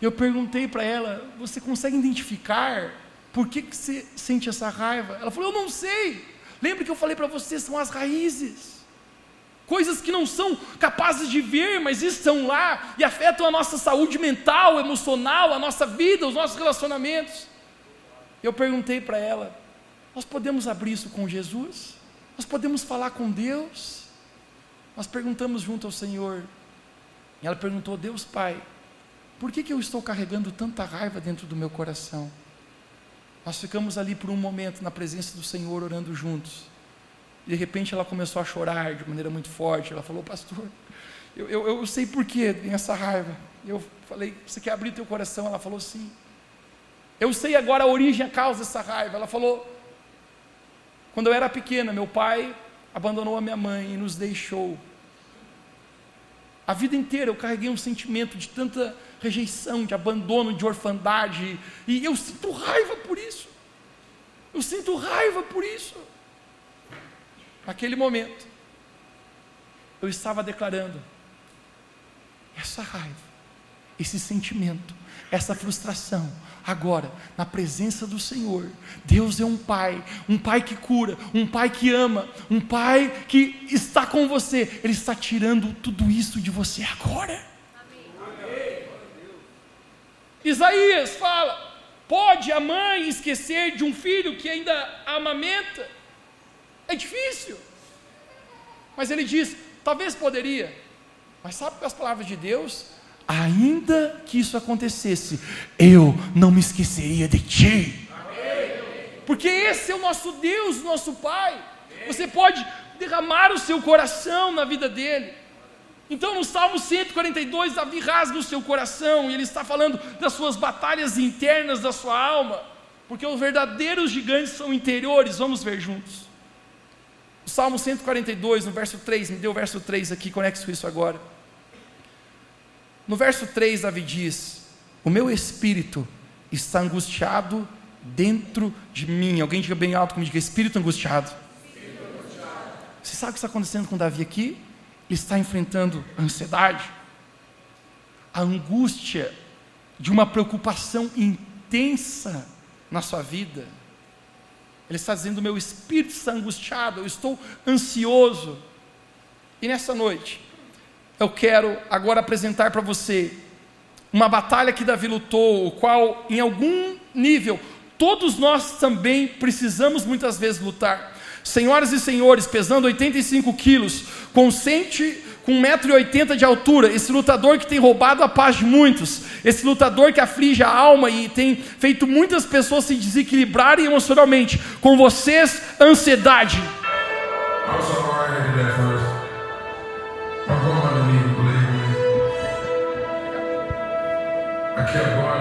Eu perguntei para ela: Você consegue identificar por que, que você sente essa raiva? Ela falou: Eu não sei. Lembre que eu falei para você: são as raízes. Coisas que não são capazes de ver, mas estão lá e afetam a nossa saúde mental, emocional, a nossa vida, os nossos relacionamentos. Eu perguntei para ela: nós podemos abrir isso com Jesus? Nós podemos falar com Deus? Nós perguntamos junto ao Senhor. E ela perguntou: Deus Pai, por que, que eu estou carregando tanta raiva dentro do meu coração? Nós ficamos ali por um momento na presença do Senhor orando juntos. De repente ela começou a chorar de maneira muito forte. Ela falou: Pastor, eu, eu, eu sei por que tem essa raiva. Eu falei: Você quer abrir teu coração? Ela falou: Sim. Eu sei agora a origem, a causa dessa raiva. Ela falou: quando eu era pequena, meu pai abandonou a minha mãe e nos deixou. A vida inteira eu carreguei um sentimento de tanta rejeição, de abandono, de orfandade, e eu sinto raiva por isso. Eu sinto raiva por isso. Naquele momento, eu estava declarando: essa raiva, esse sentimento, essa frustração, agora, na presença do Senhor. Deus é um Pai, um Pai que cura, um Pai que ama, um Pai que está com você. Ele está tirando tudo isso de você agora. Amém. Isaías fala: pode a mãe esquecer de um filho que ainda amamenta? É difícil. Mas ele diz: talvez poderia. Mas sabe que as palavras de Deus ainda que isso acontecesse, eu não me esqueceria de ti. Porque esse é o nosso Deus, nosso Pai. Você pode derramar o seu coração na vida dele. Então, no Salmo 142, Davi rasga o seu coração e ele está falando das suas batalhas internas da sua alma, porque os verdadeiros gigantes são interiores. Vamos ver juntos. O Salmo 142, no verso 3, me deu o verso 3 aqui, conecte isso agora. No verso 3, Davi diz: O meu espírito está angustiado dentro de mim. Alguém diga bem alto como diga: Espírito angustiado. espírito angustiado. Você sabe o que está acontecendo com Davi aqui? Ele está enfrentando a ansiedade, a angústia de uma preocupação intensa na sua vida. Ele está dizendo: Meu espírito está angustiado, eu estou ansioso. E nessa noite, eu quero agora apresentar para você uma batalha que Davi lutou, o qual, em algum nível, todos nós também precisamos muitas vezes lutar. Senhoras e senhores, pesando 85 quilos, com sente com 1,80m de altura, esse lutador que tem roubado a paz de muitos, esse lutador que aflige a alma e tem feito muitas pessoas se desequilibrarem emocionalmente, com vocês, ansiedade. I.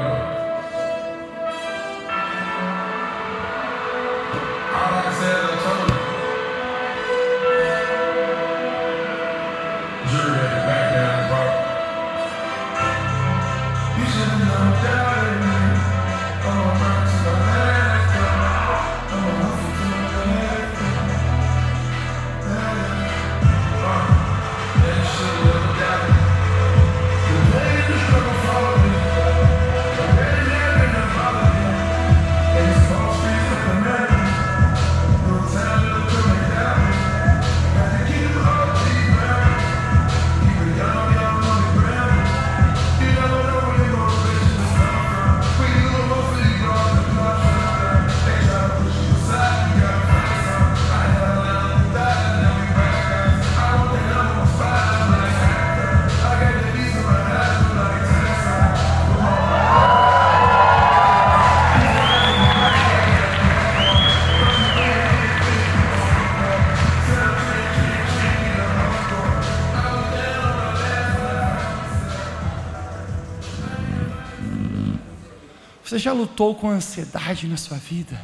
Você já lutou com ansiedade na sua vida?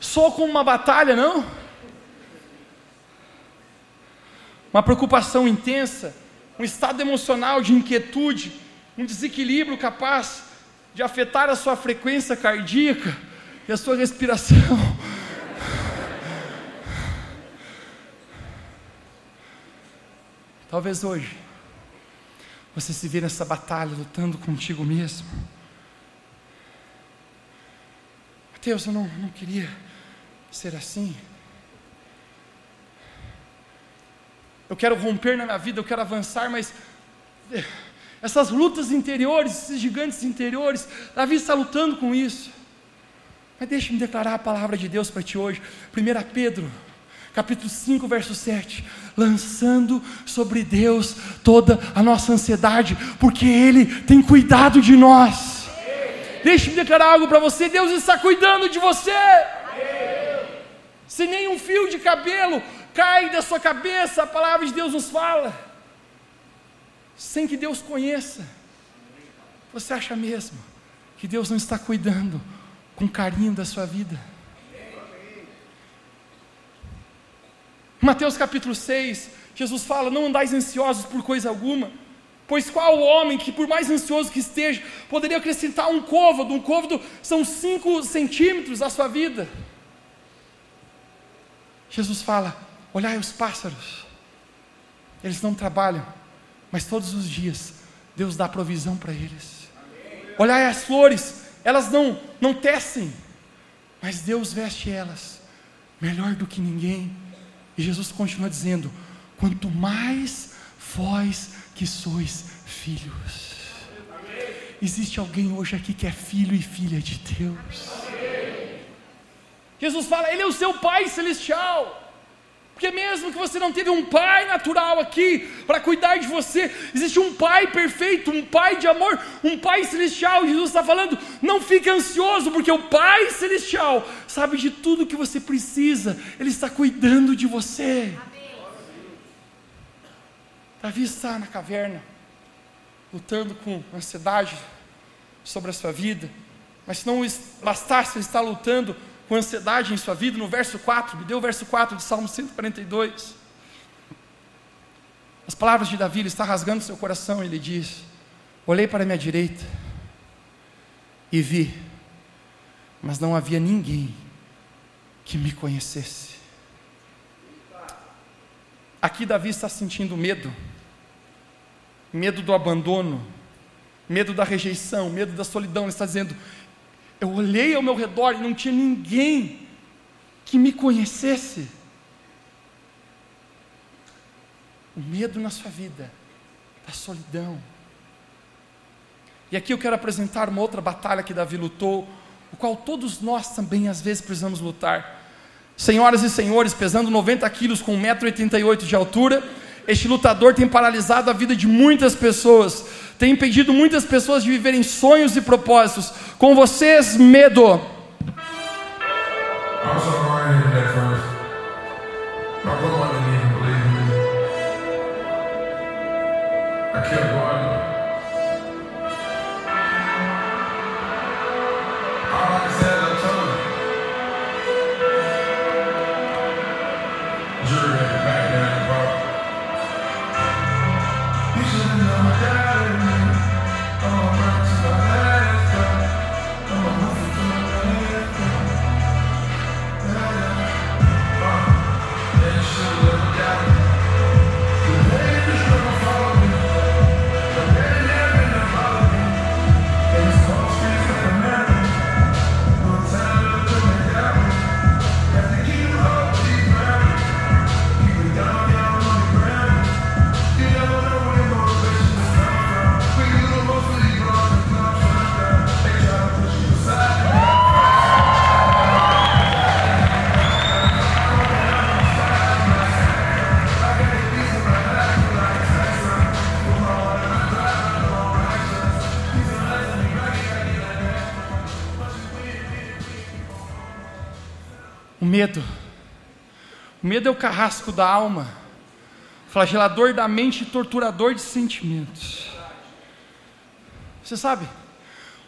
Só com uma batalha, não? Uma preocupação intensa, um estado emocional de inquietude, um desequilíbrio capaz de afetar a sua frequência cardíaca e a sua respiração. Talvez hoje você se vê nessa batalha lutando contigo mesmo. Mateus, eu não, não queria ser assim. Eu quero romper na minha vida, eu quero avançar, mas eh, essas lutas interiores, esses gigantes interiores, Davi está lutando com isso. Mas deixe-me declarar a palavra de Deus para ti hoje. 1 Pedro, capítulo 5, verso 7. Lançando sobre Deus toda a nossa ansiedade, porque Ele tem cuidado de nós. Deixe-me declarar algo para você: Deus está cuidando de você. Se nem um fio de cabelo cai da sua cabeça, a palavra de Deus nos fala, sem que Deus conheça. Você acha mesmo que Deus não está cuidando com carinho da sua vida? Mateus capítulo 6, Jesus fala: Não andais ansiosos por coisa alguma, pois qual homem que, por mais ansioso que esteja, poderia acrescentar um côvado? Um côvado são 5 centímetros à sua vida. Jesus fala: Olhai os pássaros, eles não trabalham, mas todos os dias Deus dá provisão para eles. Olhai as flores, elas não, não tecem, mas Deus veste elas melhor do que ninguém. E Jesus continua dizendo: quanto mais vós que sois filhos. Existe alguém hoje aqui que é filho e filha de Deus. Jesus fala, Ele é o seu Pai celestial. Porque mesmo que você não teve um pai natural aqui para cuidar de você, existe um pai perfeito, um pai de amor, um pai celestial. Jesus está falando: não fique ansioso, porque o pai celestial sabe de tudo que você precisa, ele está cuidando de você. Davi está na caverna, lutando com ansiedade sobre a sua vida, mas se não bastasse, ele está lutando com ansiedade em sua vida, no verso 4, me deu o verso 4 de Salmo 142. As palavras de Davi, ele está rasgando seu coração, ele diz: Olhei para a minha direita e vi, mas não havia ninguém que me conhecesse. Aqui Davi está sentindo medo, medo do abandono, medo da rejeição, medo da solidão. Ele está dizendo: eu olhei ao meu redor e não tinha ninguém que me conhecesse. O medo na sua vida, da solidão. E aqui eu quero apresentar uma outra batalha que Davi lutou, o qual todos nós também às vezes precisamos lutar. Senhoras e senhores, pesando 90 quilos com 1,88m de altura, este lutador tem paralisado a vida de muitas pessoas, tem impedido muitas pessoas de viverem sonhos e propósitos. Com vocês, medo. Aqui medo. O medo é o carrasco da alma, flagelador da mente e torturador de sentimentos. Você sabe,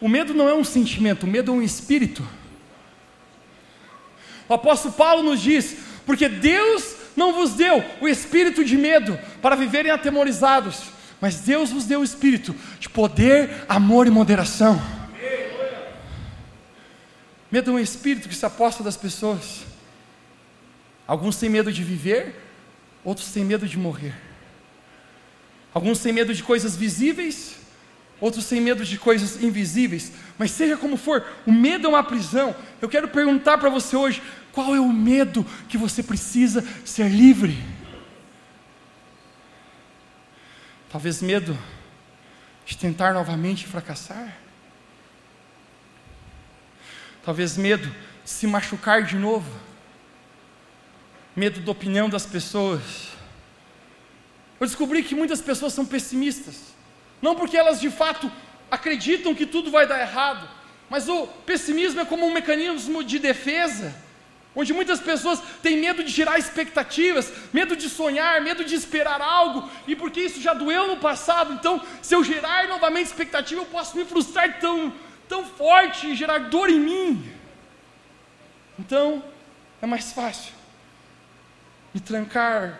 o medo não é um sentimento, o medo é um espírito. O apóstolo Paulo nos diz: porque Deus não vos deu o espírito de medo para viverem atemorizados, mas Deus vos deu o espírito de poder, amor e moderação. Medo é um espírito que se aposta das pessoas. Alguns têm medo de viver, outros têm medo de morrer. Alguns têm medo de coisas visíveis, outros têm medo de coisas invisíveis. Mas seja como for, o medo é uma prisão. Eu quero perguntar para você hoje: qual é o medo que você precisa ser livre? Talvez medo de tentar novamente fracassar. Talvez medo de se machucar de novo. Medo da opinião das pessoas. Eu descobri que muitas pessoas são pessimistas. Não porque elas de fato acreditam que tudo vai dar errado, mas o pessimismo é como um mecanismo de defesa onde muitas pessoas têm medo de gerar expectativas, medo de sonhar, medo de esperar algo, e porque isso já doeu no passado, então se eu gerar novamente expectativa, eu posso me frustrar tão, tão forte e gerar dor em mim. Então, é mais fácil me trancar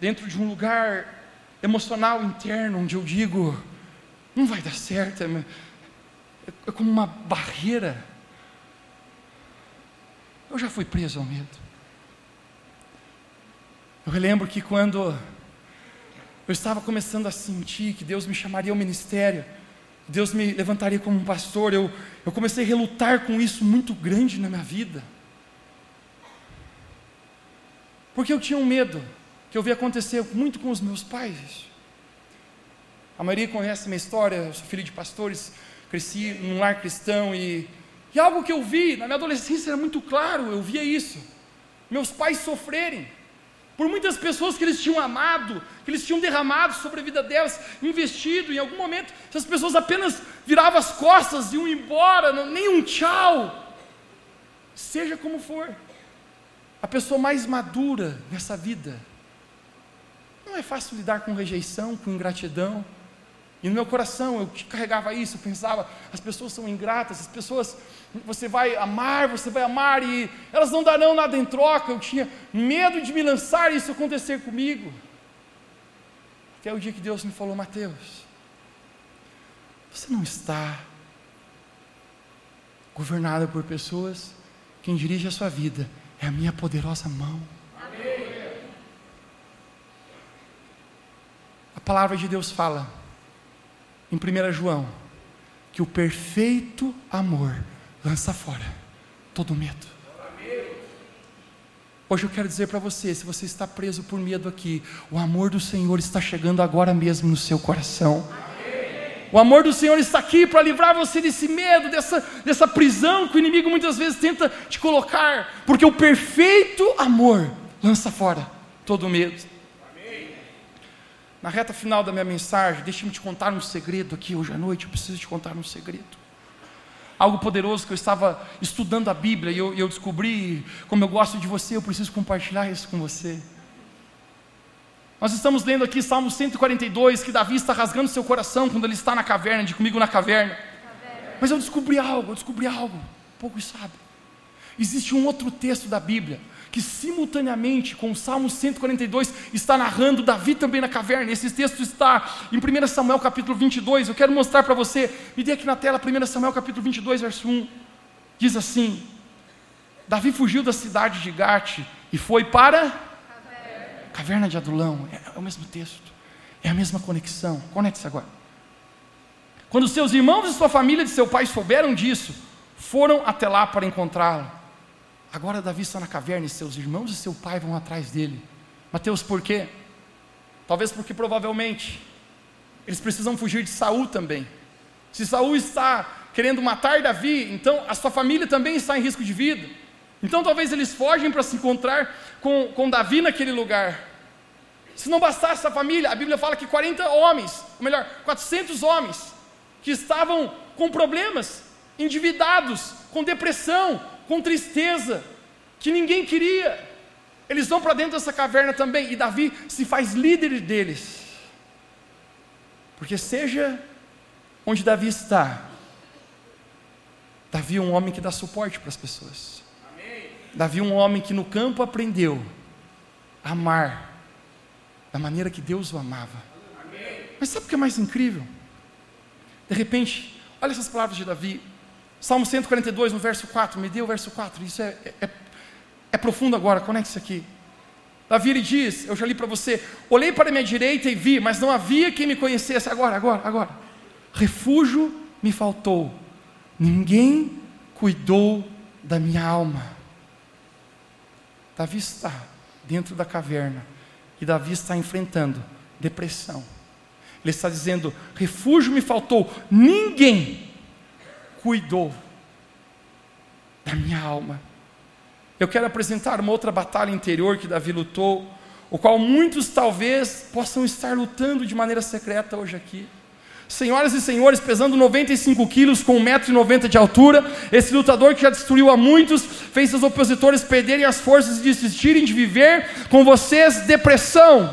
dentro de um lugar emocional interno, onde eu digo, não vai dar certo, é, é como uma barreira eu já fui preso ao medo. Eu lembro que quando eu estava começando a sentir que Deus me chamaria ao ministério, Deus me levantaria como um pastor, eu, eu comecei a relutar com isso muito grande na minha vida. Porque eu tinha um medo que eu vi acontecer muito com os meus pais. A maioria conhece minha história, eu sou filho de pastores, cresci num lar cristão e e algo que eu vi na minha adolescência era muito claro, eu via isso. Meus pais sofrerem por muitas pessoas que eles tinham amado, que eles tinham derramado sobre a vida delas, investido, em algum momento, essas pessoas apenas viravam as costas e iam embora, não, nem um tchau. Seja como for, a pessoa mais madura nessa vida, não é fácil lidar com rejeição, com ingratidão. E no meu coração eu carregava isso, eu pensava, as pessoas são ingratas, as pessoas você vai amar, você vai amar e elas não darão nada em troca. Eu tinha medo de me lançar e isso acontecer comigo. Até o dia que Deus me falou, Mateus, você não está governado por pessoas, quem dirige a sua vida é a minha poderosa mão. Amém. A palavra de Deus fala em 1 João que o perfeito amor lança fora todo medo. Hoje eu quero dizer para você: se você está preso por medo aqui, o amor do Senhor está chegando agora mesmo no seu coração. O amor do Senhor está aqui para livrar você desse medo, dessa, dessa prisão que o inimigo muitas vezes tenta te colocar, porque o perfeito amor lança fora todo medo. Na reta final da minha mensagem, deixe-me te contar um segredo aqui hoje à noite. Eu preciso te contar um segredo algo poderoso que eu estava estudando a Bíblia e eu, eu descobri, como eu gosto de você, eu preciso compartilhar isso com você. Nós estamos lendo aqui Salmo 142, que Davi está rasgando seu coração quando ele está na caverna, de comigo na caverna. Mas eu descobri algo, eu descobri algo, poucos sabem. Existe um outro texto da Bíblia que simultaneamente com o Salmo 142 está narrando Davi também na caverna. Esse texto está em 1 Samuel capítulo 22. Eu quero mostrar para você. Me dê aqui na tela 1 Samuel capítulo 22, verso 1. Diz assim: Davi fugiu da cidade de Gate e foi para caverna, de Adulão. É, é o mesmo texto. É a mesma conexão. Conecte-se agora. Quando seus irmãos e sua família de seu pai souberam disso, foram até lá para encontrá-lo. Agora Davi está na caverna e seus irmãos e seu pai vão atrás dele. Mateus, por quê? Talvez porque provavelmente eles precisam fugir de Saul também. Se Saul está querendo matar Davi, então a sua família também está em risco de vida. Então talvez eles fogem para se encontrar com, com Davi naquele lugar. Se não bastasse a família, a Bíblia fala que 40 homens, ou melhor, 400 homens, que estavam com problemas, endividados, com depressão, com tristeza, que ninguém queria. Eles vão para dentro dessa caverna também, e Davi se faz líder deles. Porque seja onde Davi está, Davi é um homem que dá suporte para as pessoas. Davi é um homem que no campo aprendeu a amar da maneira que Deus o amava. Mas sabe o que é mais incrível? De repente, olha essas palavras de Davi. Salmo 142, no verso 4. Me dê o verso 4. Isso é, é, é profundo agora, conecte isso aqui. Davi ele diz, eu já li para você, olhei para a minha direita e vi, mas não havia quem me conhecesse. Agora, agora, agora. Refúgio me faltou. Ninguém cuidou da minha alma. Davi está dentro da caverna e Davi está enfrentando depressão. Ele está dizendo: refúgio me faltou, ninguém cuidou da minha alma eu quero apresentar uma outra batalha interior que Davi lutou, o qual muitos talvez possam estar lutando de maneira secreta hoje aqui. Senhoras e senhores, pesando 95 quilos, com 1,90m de altura, esse lutador que já destruiu a muitos, fez seus opositores perderem as forças e desistirem de viver com vocês depressão.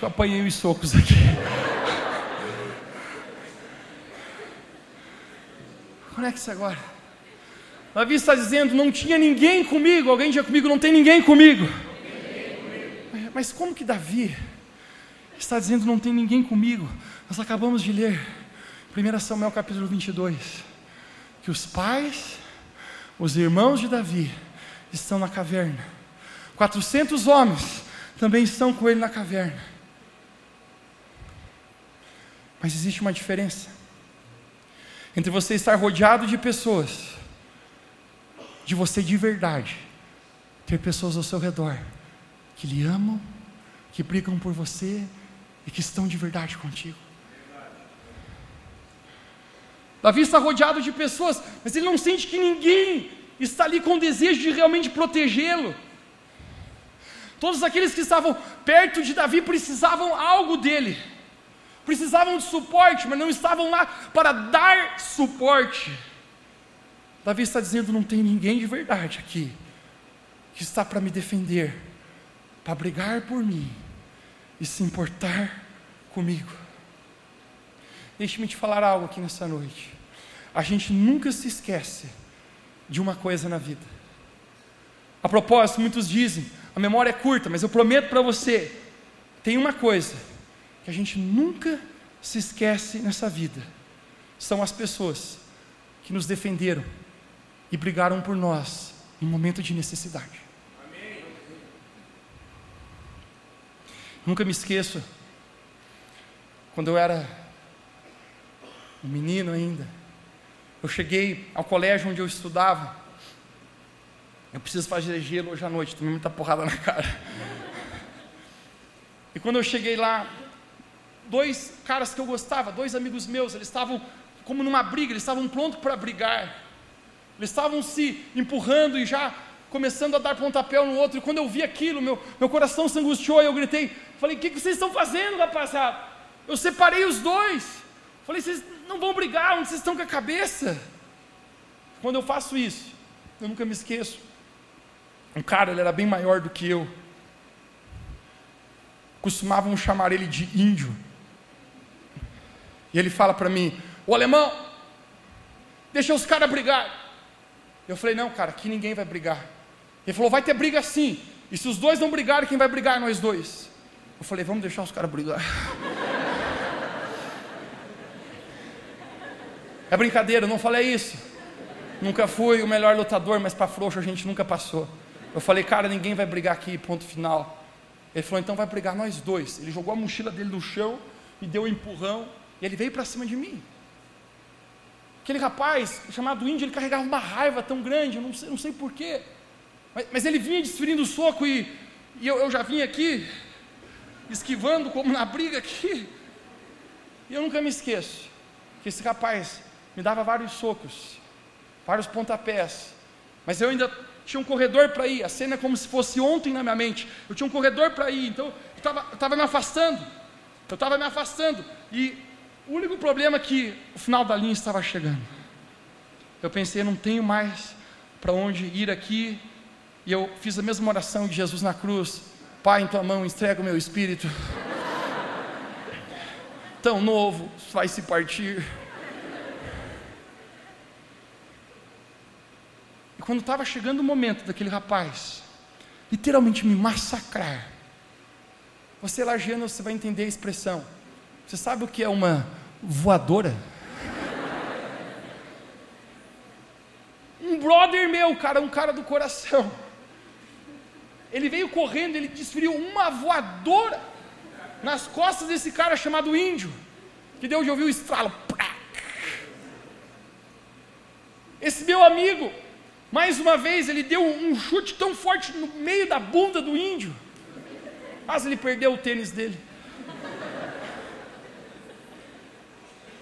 Aqui agora. apanhei os socos aqui. Conecte-se agora. Davi está dizendo: não tinha ninguém comigo. Alguém diga comigo: não tem ninguém comigo. Mas como que Davi está dizendo: não tem ninguém comigo? Nós acabamos de ler, 1 Samuel capítulo 22, que os pais, os irmãos de Davi, estão na caverna. 400 homens também estão com ele na caverna. Mas existe uma diferença entre você estar rodeado de pessoas, de você de verdade, ter pessoas ao seu redor que lhe amam, que brigam por você e que estão de verdade contigo. Davi está rodeado de pessoas, mas ele não sente que ninguém está ali com o desejo de realmente protegê-lo. Todos aqueles que estavam perto de Davi precisavam algo dele precisavam de suporte, mas não estavam lá para dar suporte. Davi está dizendo: não tem ninguém de verdade aqui que está para me defender, para brigar por mim e se importar comigo. Deixe-me te falar algo aqui nessa noite. A gente nunca se esquece de uma coisa na vida. A propósito, muitos dizem, a memória é curta, mas eu prometo para você, tem uma coisa que a gente nunca se esquece nessa vida são as pessoas que nos defenderam e brigaram por nós em momento de necessidade. Amém. Nunca me esqueço, quando eu era um menino ainda, eu cheguei ao colégio onde eu estudava. Eu preciso fazer gelo hoje à noite, tomei muita porrada na cara. E quando eu cheguei lá, dois caras que eu gostava, dois amigos meus, eles estavam como numa briga, eles estavam prontos para brigar. Eles estavam se empurrando e já começando a dar pontapé um no outro. E quando eu vi aquilo, meu, meu coração se angustiou e eu gritei: Falei, o que, que vocês estão fazendo, rapaziada? Eu separei os dois. Falei, vocês não vão brigar, onde vocês estão com a cabeça? Quando eu faço isso, eu nunca me esqueço. Um cara, ele era bem maior do que eu. Costumavam chamar ele de índio. E ele fala para mim: O alemão, deixa os caras brigar. Eu falei: Não, cara, aqui ninguém vai brigar. Ele falou: Vai ter briga sim. E se os dois não brigarem, quem vai brigar é nós dois. Eu falei: Vamos deixar os caras brigar. É brincadeira, eu não falei isso. Nunca fui o melhor lutador, mas para frouxo a gente nunca passou. Eu falei, cara, ninguém vai brigar aqui, ponto final. Ele falou, então vai brigar nós dois. Ele jogou a mochila dele no chão, me deu um empurrão, e ele veio para cima de mim. Aquele rapaz, chamado Índio, ele carregava uma raiva tão grande, eu não sei, não sei porquê. Mas, mas, ele vinha desferindo o soco e, e eu, eu já vim aqui, esquivando como na briga aqui. E eu nunca me esqueço que esse rapaz me dava vários socos, vários pontapés, mas eu ainda tinha um corredor para ir, a cena é como se fosse ontem na minha mente, eu tinha um corredor para ir, então eu estava me afastando, eu estava me afastando, e o único problema é que o final da linha estava chegando, eu pensei, não tenho mais para onde ir aqui, e eu fiz a mesma oração de Jesus na cruz, Pai, em tua mão entrega o meu espírito, tão novo, vai se partir, E quando estava chegando o momento daquele rapaz literalmente me massacrar, você lagiano, você vai entender a expressão. Você sabe o que é uma voadora? um brother meu, cara, um cara do coração. Ele veio correndo, ele desferiu uma voadora nas costas desse cara chamado Índio, que deu de ouvir o estralo. Esse meu amigo, mais uma vez, ele deu um chute tão forte no meio da bunda do índio. Quase ele perdeu o tênis dele.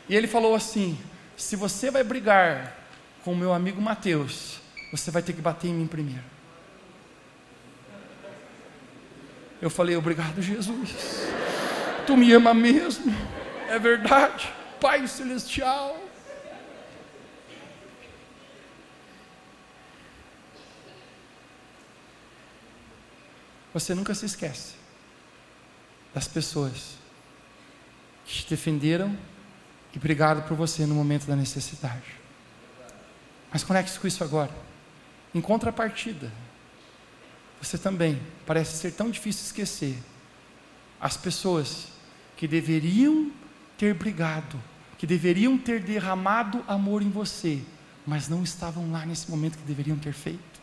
E ele falou assim: Se você vai brigar com o meu amigo Mateus, você vai ter que bater em mim primeiro. Eu falei: Obrigado, Jesus. Tu me ama mesmo. É verdade. Pai Celestial. Você nunca se esquece das pessoas que te defenderam e brigaram por você no momento da necessidade. Mas conecte-se com isso agora. Em contrapartida, você também parece ser tão difícil esquecer as pessoas que deveriam ter brigado, que deveriam ter derramado amor em você, mas não estavam lá nesse momento que deveriam ter feito.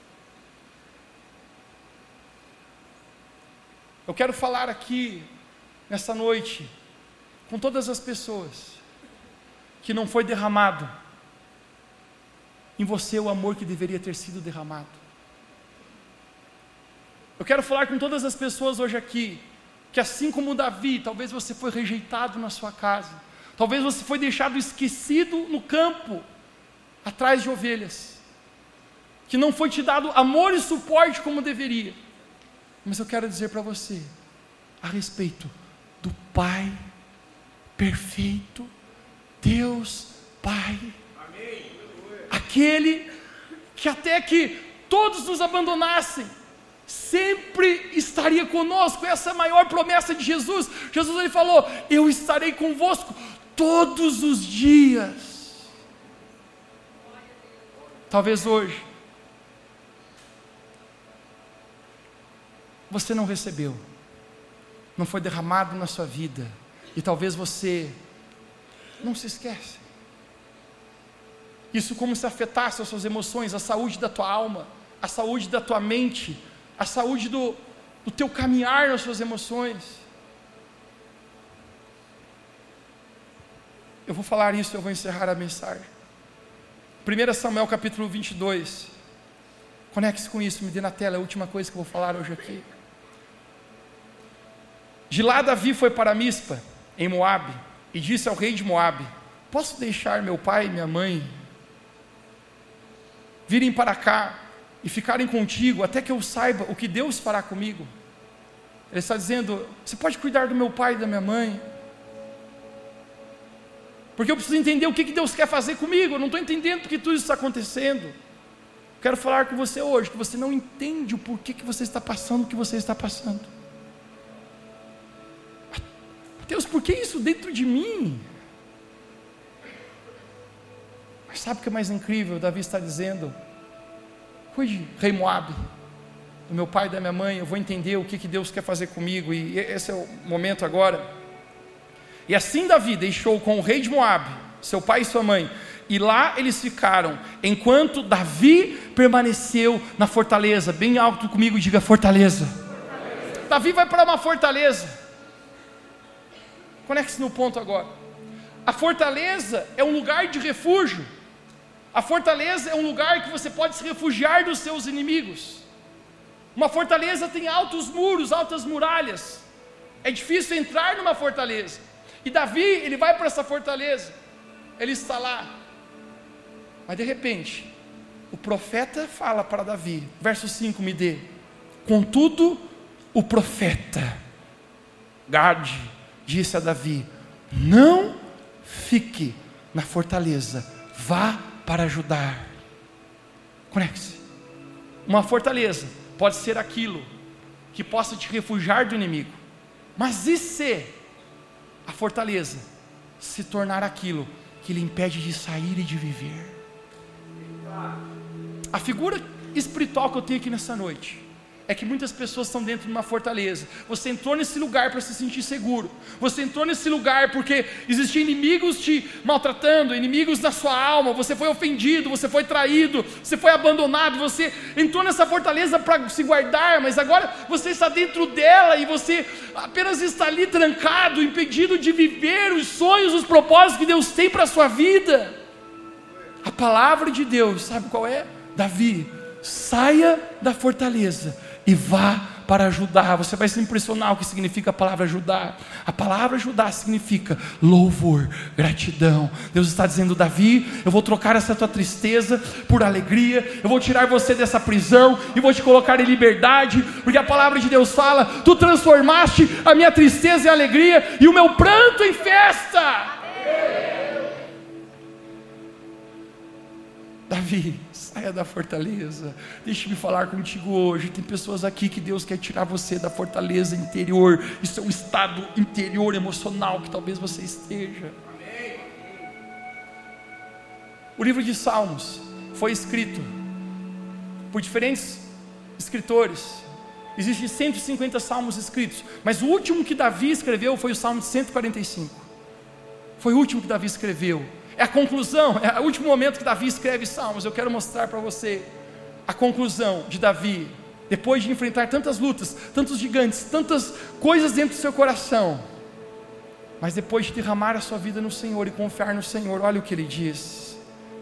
Eu quero falar aqui, nessa noite, com todas as pessoas, que não foi derramado em você o amor que deveria ter sido derramado. Eu quero falar com todas as pessoas hoje aqui, que assim como Davi, talvez você foi rejeitado na sua casa, talvez você foi deixado esquecido no campo, atrás de ovelhas, que não foi te dado amor e suporte como deveria. Mas eu quero dizer para você a respeito do Pai perfeito, Deus Pai. Aquele que até que todos nos abandonassem, sempre estaria conosco. Essa é a maior promessa de Jesus. Jesus ele falou: "Eu estarei convosco todos os dias". Talvez hoje você não recebeu, não foi derramado na sua vida, e talvez você não se esquece. Isso como se afetasse as suas emoções, a saúde da tua alma, a saúde da tua mente, a saúde do, do teu caminhar nas suas emoções. Eu vou falar isso, eu vou encerrar a mensagem. 1 Samuel capítulo 22. Conecte-se com isso, me dê na tela a última coisa que eu vou falar hoje aqui. De lá Davi foi para Mispa, em Moabe, e disse ao rei de Moabe: Posso deixar meu pai e minha mãe virem para cá e ficarem contigo até que eu saiba o que Deus fará comigo? Ele está dizendo: Você pode cuidar do meu pai e da minha mãe? Porque eu preciso entender o que Deus quer fazer comigo. Eu não estou entendendo porque tudo isso está acontecendo. Quero falar com você hoje que você não entende o porquê que você está passando o que você está passando. Deus, por que isso dentro de mim? Mas sabe o que é mais incrível? Davi está dizendo: cuide, rei Moab, do meu pai e da minha mãe, eu vou entender o que, que Deus quer fazer comigo, e esse é o momento agora. E assim Davi deixou com o rei de Moab, seu pai e sua mãe, e lá eles ficaram, enquanto Davi permaneceu na fortaleza. Bem alto comigo, diga fortaleza. fortaleza. Davi vai para uma fortaleza. Conecte-se no ponto agora. A fortaleza é um lugar de refúgio. A fortaleza é um lugar que você pode se refugiar dos seus inimigos. Uma fortaleza tem altos muros, altas muralhas. É difícil entrar numa fortaleza. E Davi, ele vai para essa fortaleza. Ele está lá. Mas de repente, o profeta fala para Davi, verso 5 me dê. Contudo, o profeta Gade disse a Davi: Não fique na fortaleza, vá para ajudar. Conecte-se. Uma fortaleza pode ser aquilo que possa te refugiar do inimigo, mas e se a fortaleza se tornar aquilo que lhe impede de sair e de viver? A figura espiritual que eu tenho aqui nessa noite é que muitas pessoas estão dentro de uma fortaleza. Você entrou nesse lugar para se sentir seguro. Você entrou nesse lugar porque existiam inimigos te maltratando, inimigos da sua alma. Você foi ofendido, você foi traído, você foi abandonado. Você entrou nessa fortaleza para se guardar, mas agora você está dentro dela e você apenas está ali trancado, impedido de viver os sonhos, os propósitos que Deus tem para a sua vida. A palavra de Deus, sabe qual é? Davi, saia da fortaleza e vá para ajudar. Você vai se impressionar o que significa a palavra ajudar. A palavra ajudar significa louvor, gratidão. Deus está dizendo, Davi, eu vou trocar essa tua tristeza por alegria, eu vou tirar você dessa prisão e vou te colocar em liberdade, porque a palavra de Deus fala: tu transformaste a minha tristeza em alegria e o meu pranto em festa. Davi, saia da fortaleza. Deixe-me falar contigo hoje. Tem pessoas aqui que Deus quer tirar você da fortaleza interior. Isso é um estado interior emocional que talvez você esteja. O livro de Salmos foi escrito por diferentes escritores. Existem 150 salmos escritos, mas o último que Davi escreveu foi o Salmo 145. Foi o último que Davi escreveu. É a conclusão, é o último momento que Davi escreve Salmos. Eu quero mostrar para você a conclusão de Davi, depois de enfrentar tantas lutas, tantos gigantes, tantas coisas dentro do seu coração, mas depois de derramar a sua vida no Senhor e confiar no Senhor, olha o que ele diz.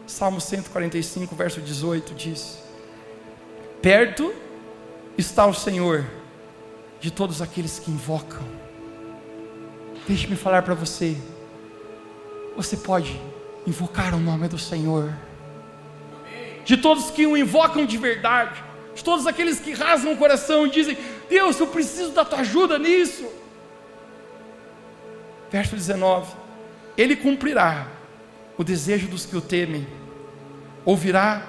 Salmo 145, verso 18 diz: Perto está o Senhor de todos aqueles que invocam. Deixe-me falar para você. Você pode invocar o nome do Senhor. De todos que o invocam de verdade, de todos aqueles que rasgam o coração e dizem: Deus, eu preciso da tua ajuda nisso. Verso 19: Ele cumprirá o desejo dos que o temem, ouvirá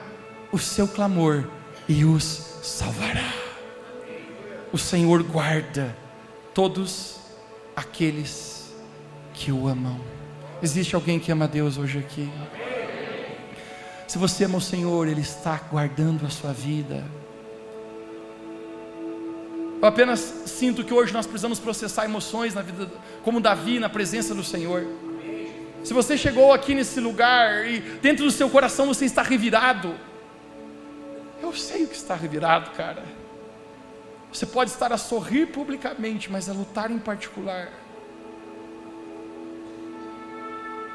o seu clamor e os salvará. O Senhor guarda todos aqueles que o amam. Existe alguém que ama Deus hoje aqui? Se você ama o Senhor, Ele está guardando a sua vida. Eu apenas sinto que hoje nós precisamos processar emoções na vida, como Davi, na presença do Senhor. Se você chegou aqui nesse lugar e dentro do seu coração você está revirado, eu sei o que está revirado, cara. Você pode estar a sorrir publicamente, mas a lutar em particular.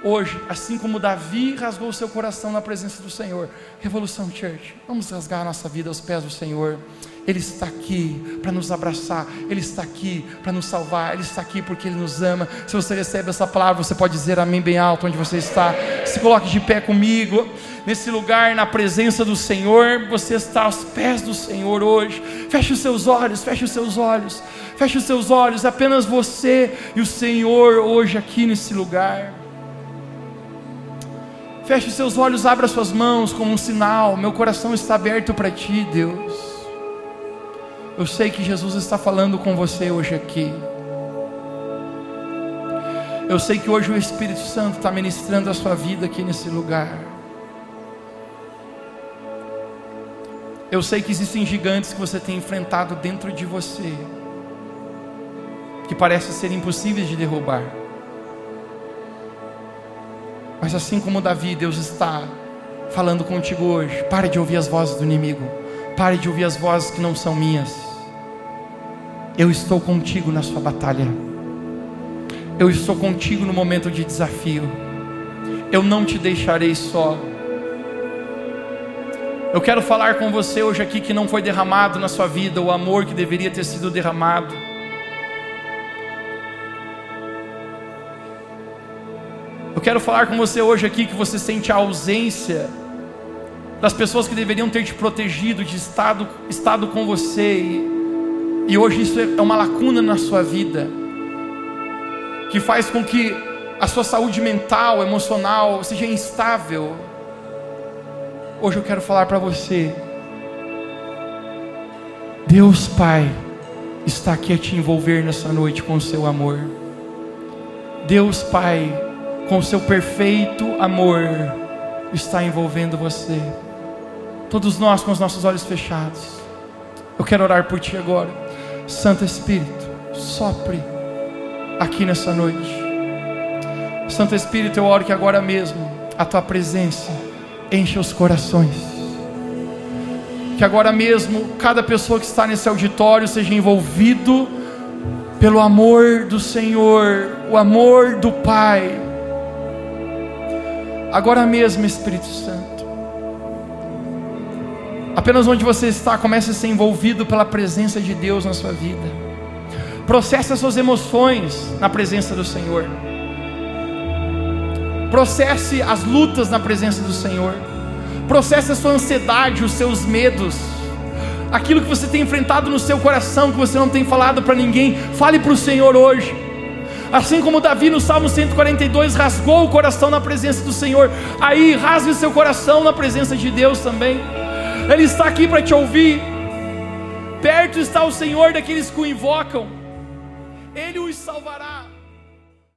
Hoje, assim como Davi rasgou seu coração na presença do Senhor, Revolução Church, vamos rasgar a nossa vida aos pés do Senhor. Ele está aqui para nos abraçar, Ele está aqui para nos salvar, Ele está aqui porque Ele nos ama. Se você recebe essa palavra, você pode dizer amém bem alto onde você está. Se coloque de pé comigo, nesse lugar, na presença do Senhor. Você está aos pés do Senhor hoje. Feche os seus olhos, feche os seus olhos, feche os seus olhos. Apenas você e o Senhor hoje aqui nesse lugar. Feche seus olhos, abra suas mãos como um sinal. Meu coração está aberto para ti, Deus. Eu sei que Jesus está falando com você hoje aqui. Eu sei que hoje o Espírito Santo está ministrando a sua vida aqui nesse lugar. Eu sei que existem gigantes que você tem enfrentado dentro de você, que parecem ser impossíveis de derrubar. Mas assim como Davi, Deus está falando contigo hoje. Pare de ouvir as vozes do inimigo. Pare de ouvir as vozes que não são minhas. Eu estou contigo na sua batalha. Eu estou contigo no momento de desafio. Eu não te deixarei só. Eu quero falar com você hoje aqui que não foi derramado na sua vida o amor que deveria ter sido derramado. Eu quero falar com você hoje aqui que você sente a ausência das pessoas que deveriam ter te protegido, de estado, estado com você, e, e hoje isso é uma lacuna na sua vida, que faz com que a sua saúde mental, emocional seja instável, Hoje eu quero falar para você. Deus Pai está aqui a te envolver nessa noite com o seu amor. Deus Pai, com seu perfeito amor, está envolvendo você. Todos nós com os nossos olhos fechados. Eu quero orar por ti agora. Santo Espírito, sopre aqui nessa noite. Santo Espírito, eu oro que agora mesmo a tua presença enche os corações. Que agora mesmo cada pessoa que está nesse auditório seja envolvido pelo amor do Senhor, o amor do Pai. Agora mesmo, Espírito Santo. Apenas onde você está, comece a ser envolvido pela presença de Deus na sua vida. Processe as suas emoções na presença do Senhor. Processe as lutas na presença do Senhor. Processe a sua ansiedade, os seus medos. Aquilo que você tem enfrentado no seu coração, que você não tem falado para ninguém, fale para o Senhor hoje. Assim como Davi no Salmo 142 rasgou o coração na presença do Senhor, aí rasgue seu coração na presença de Deus também. Ele está aqui para te ouvir. Perto está o Senhor daqueles que o invocam, Ele os salvará.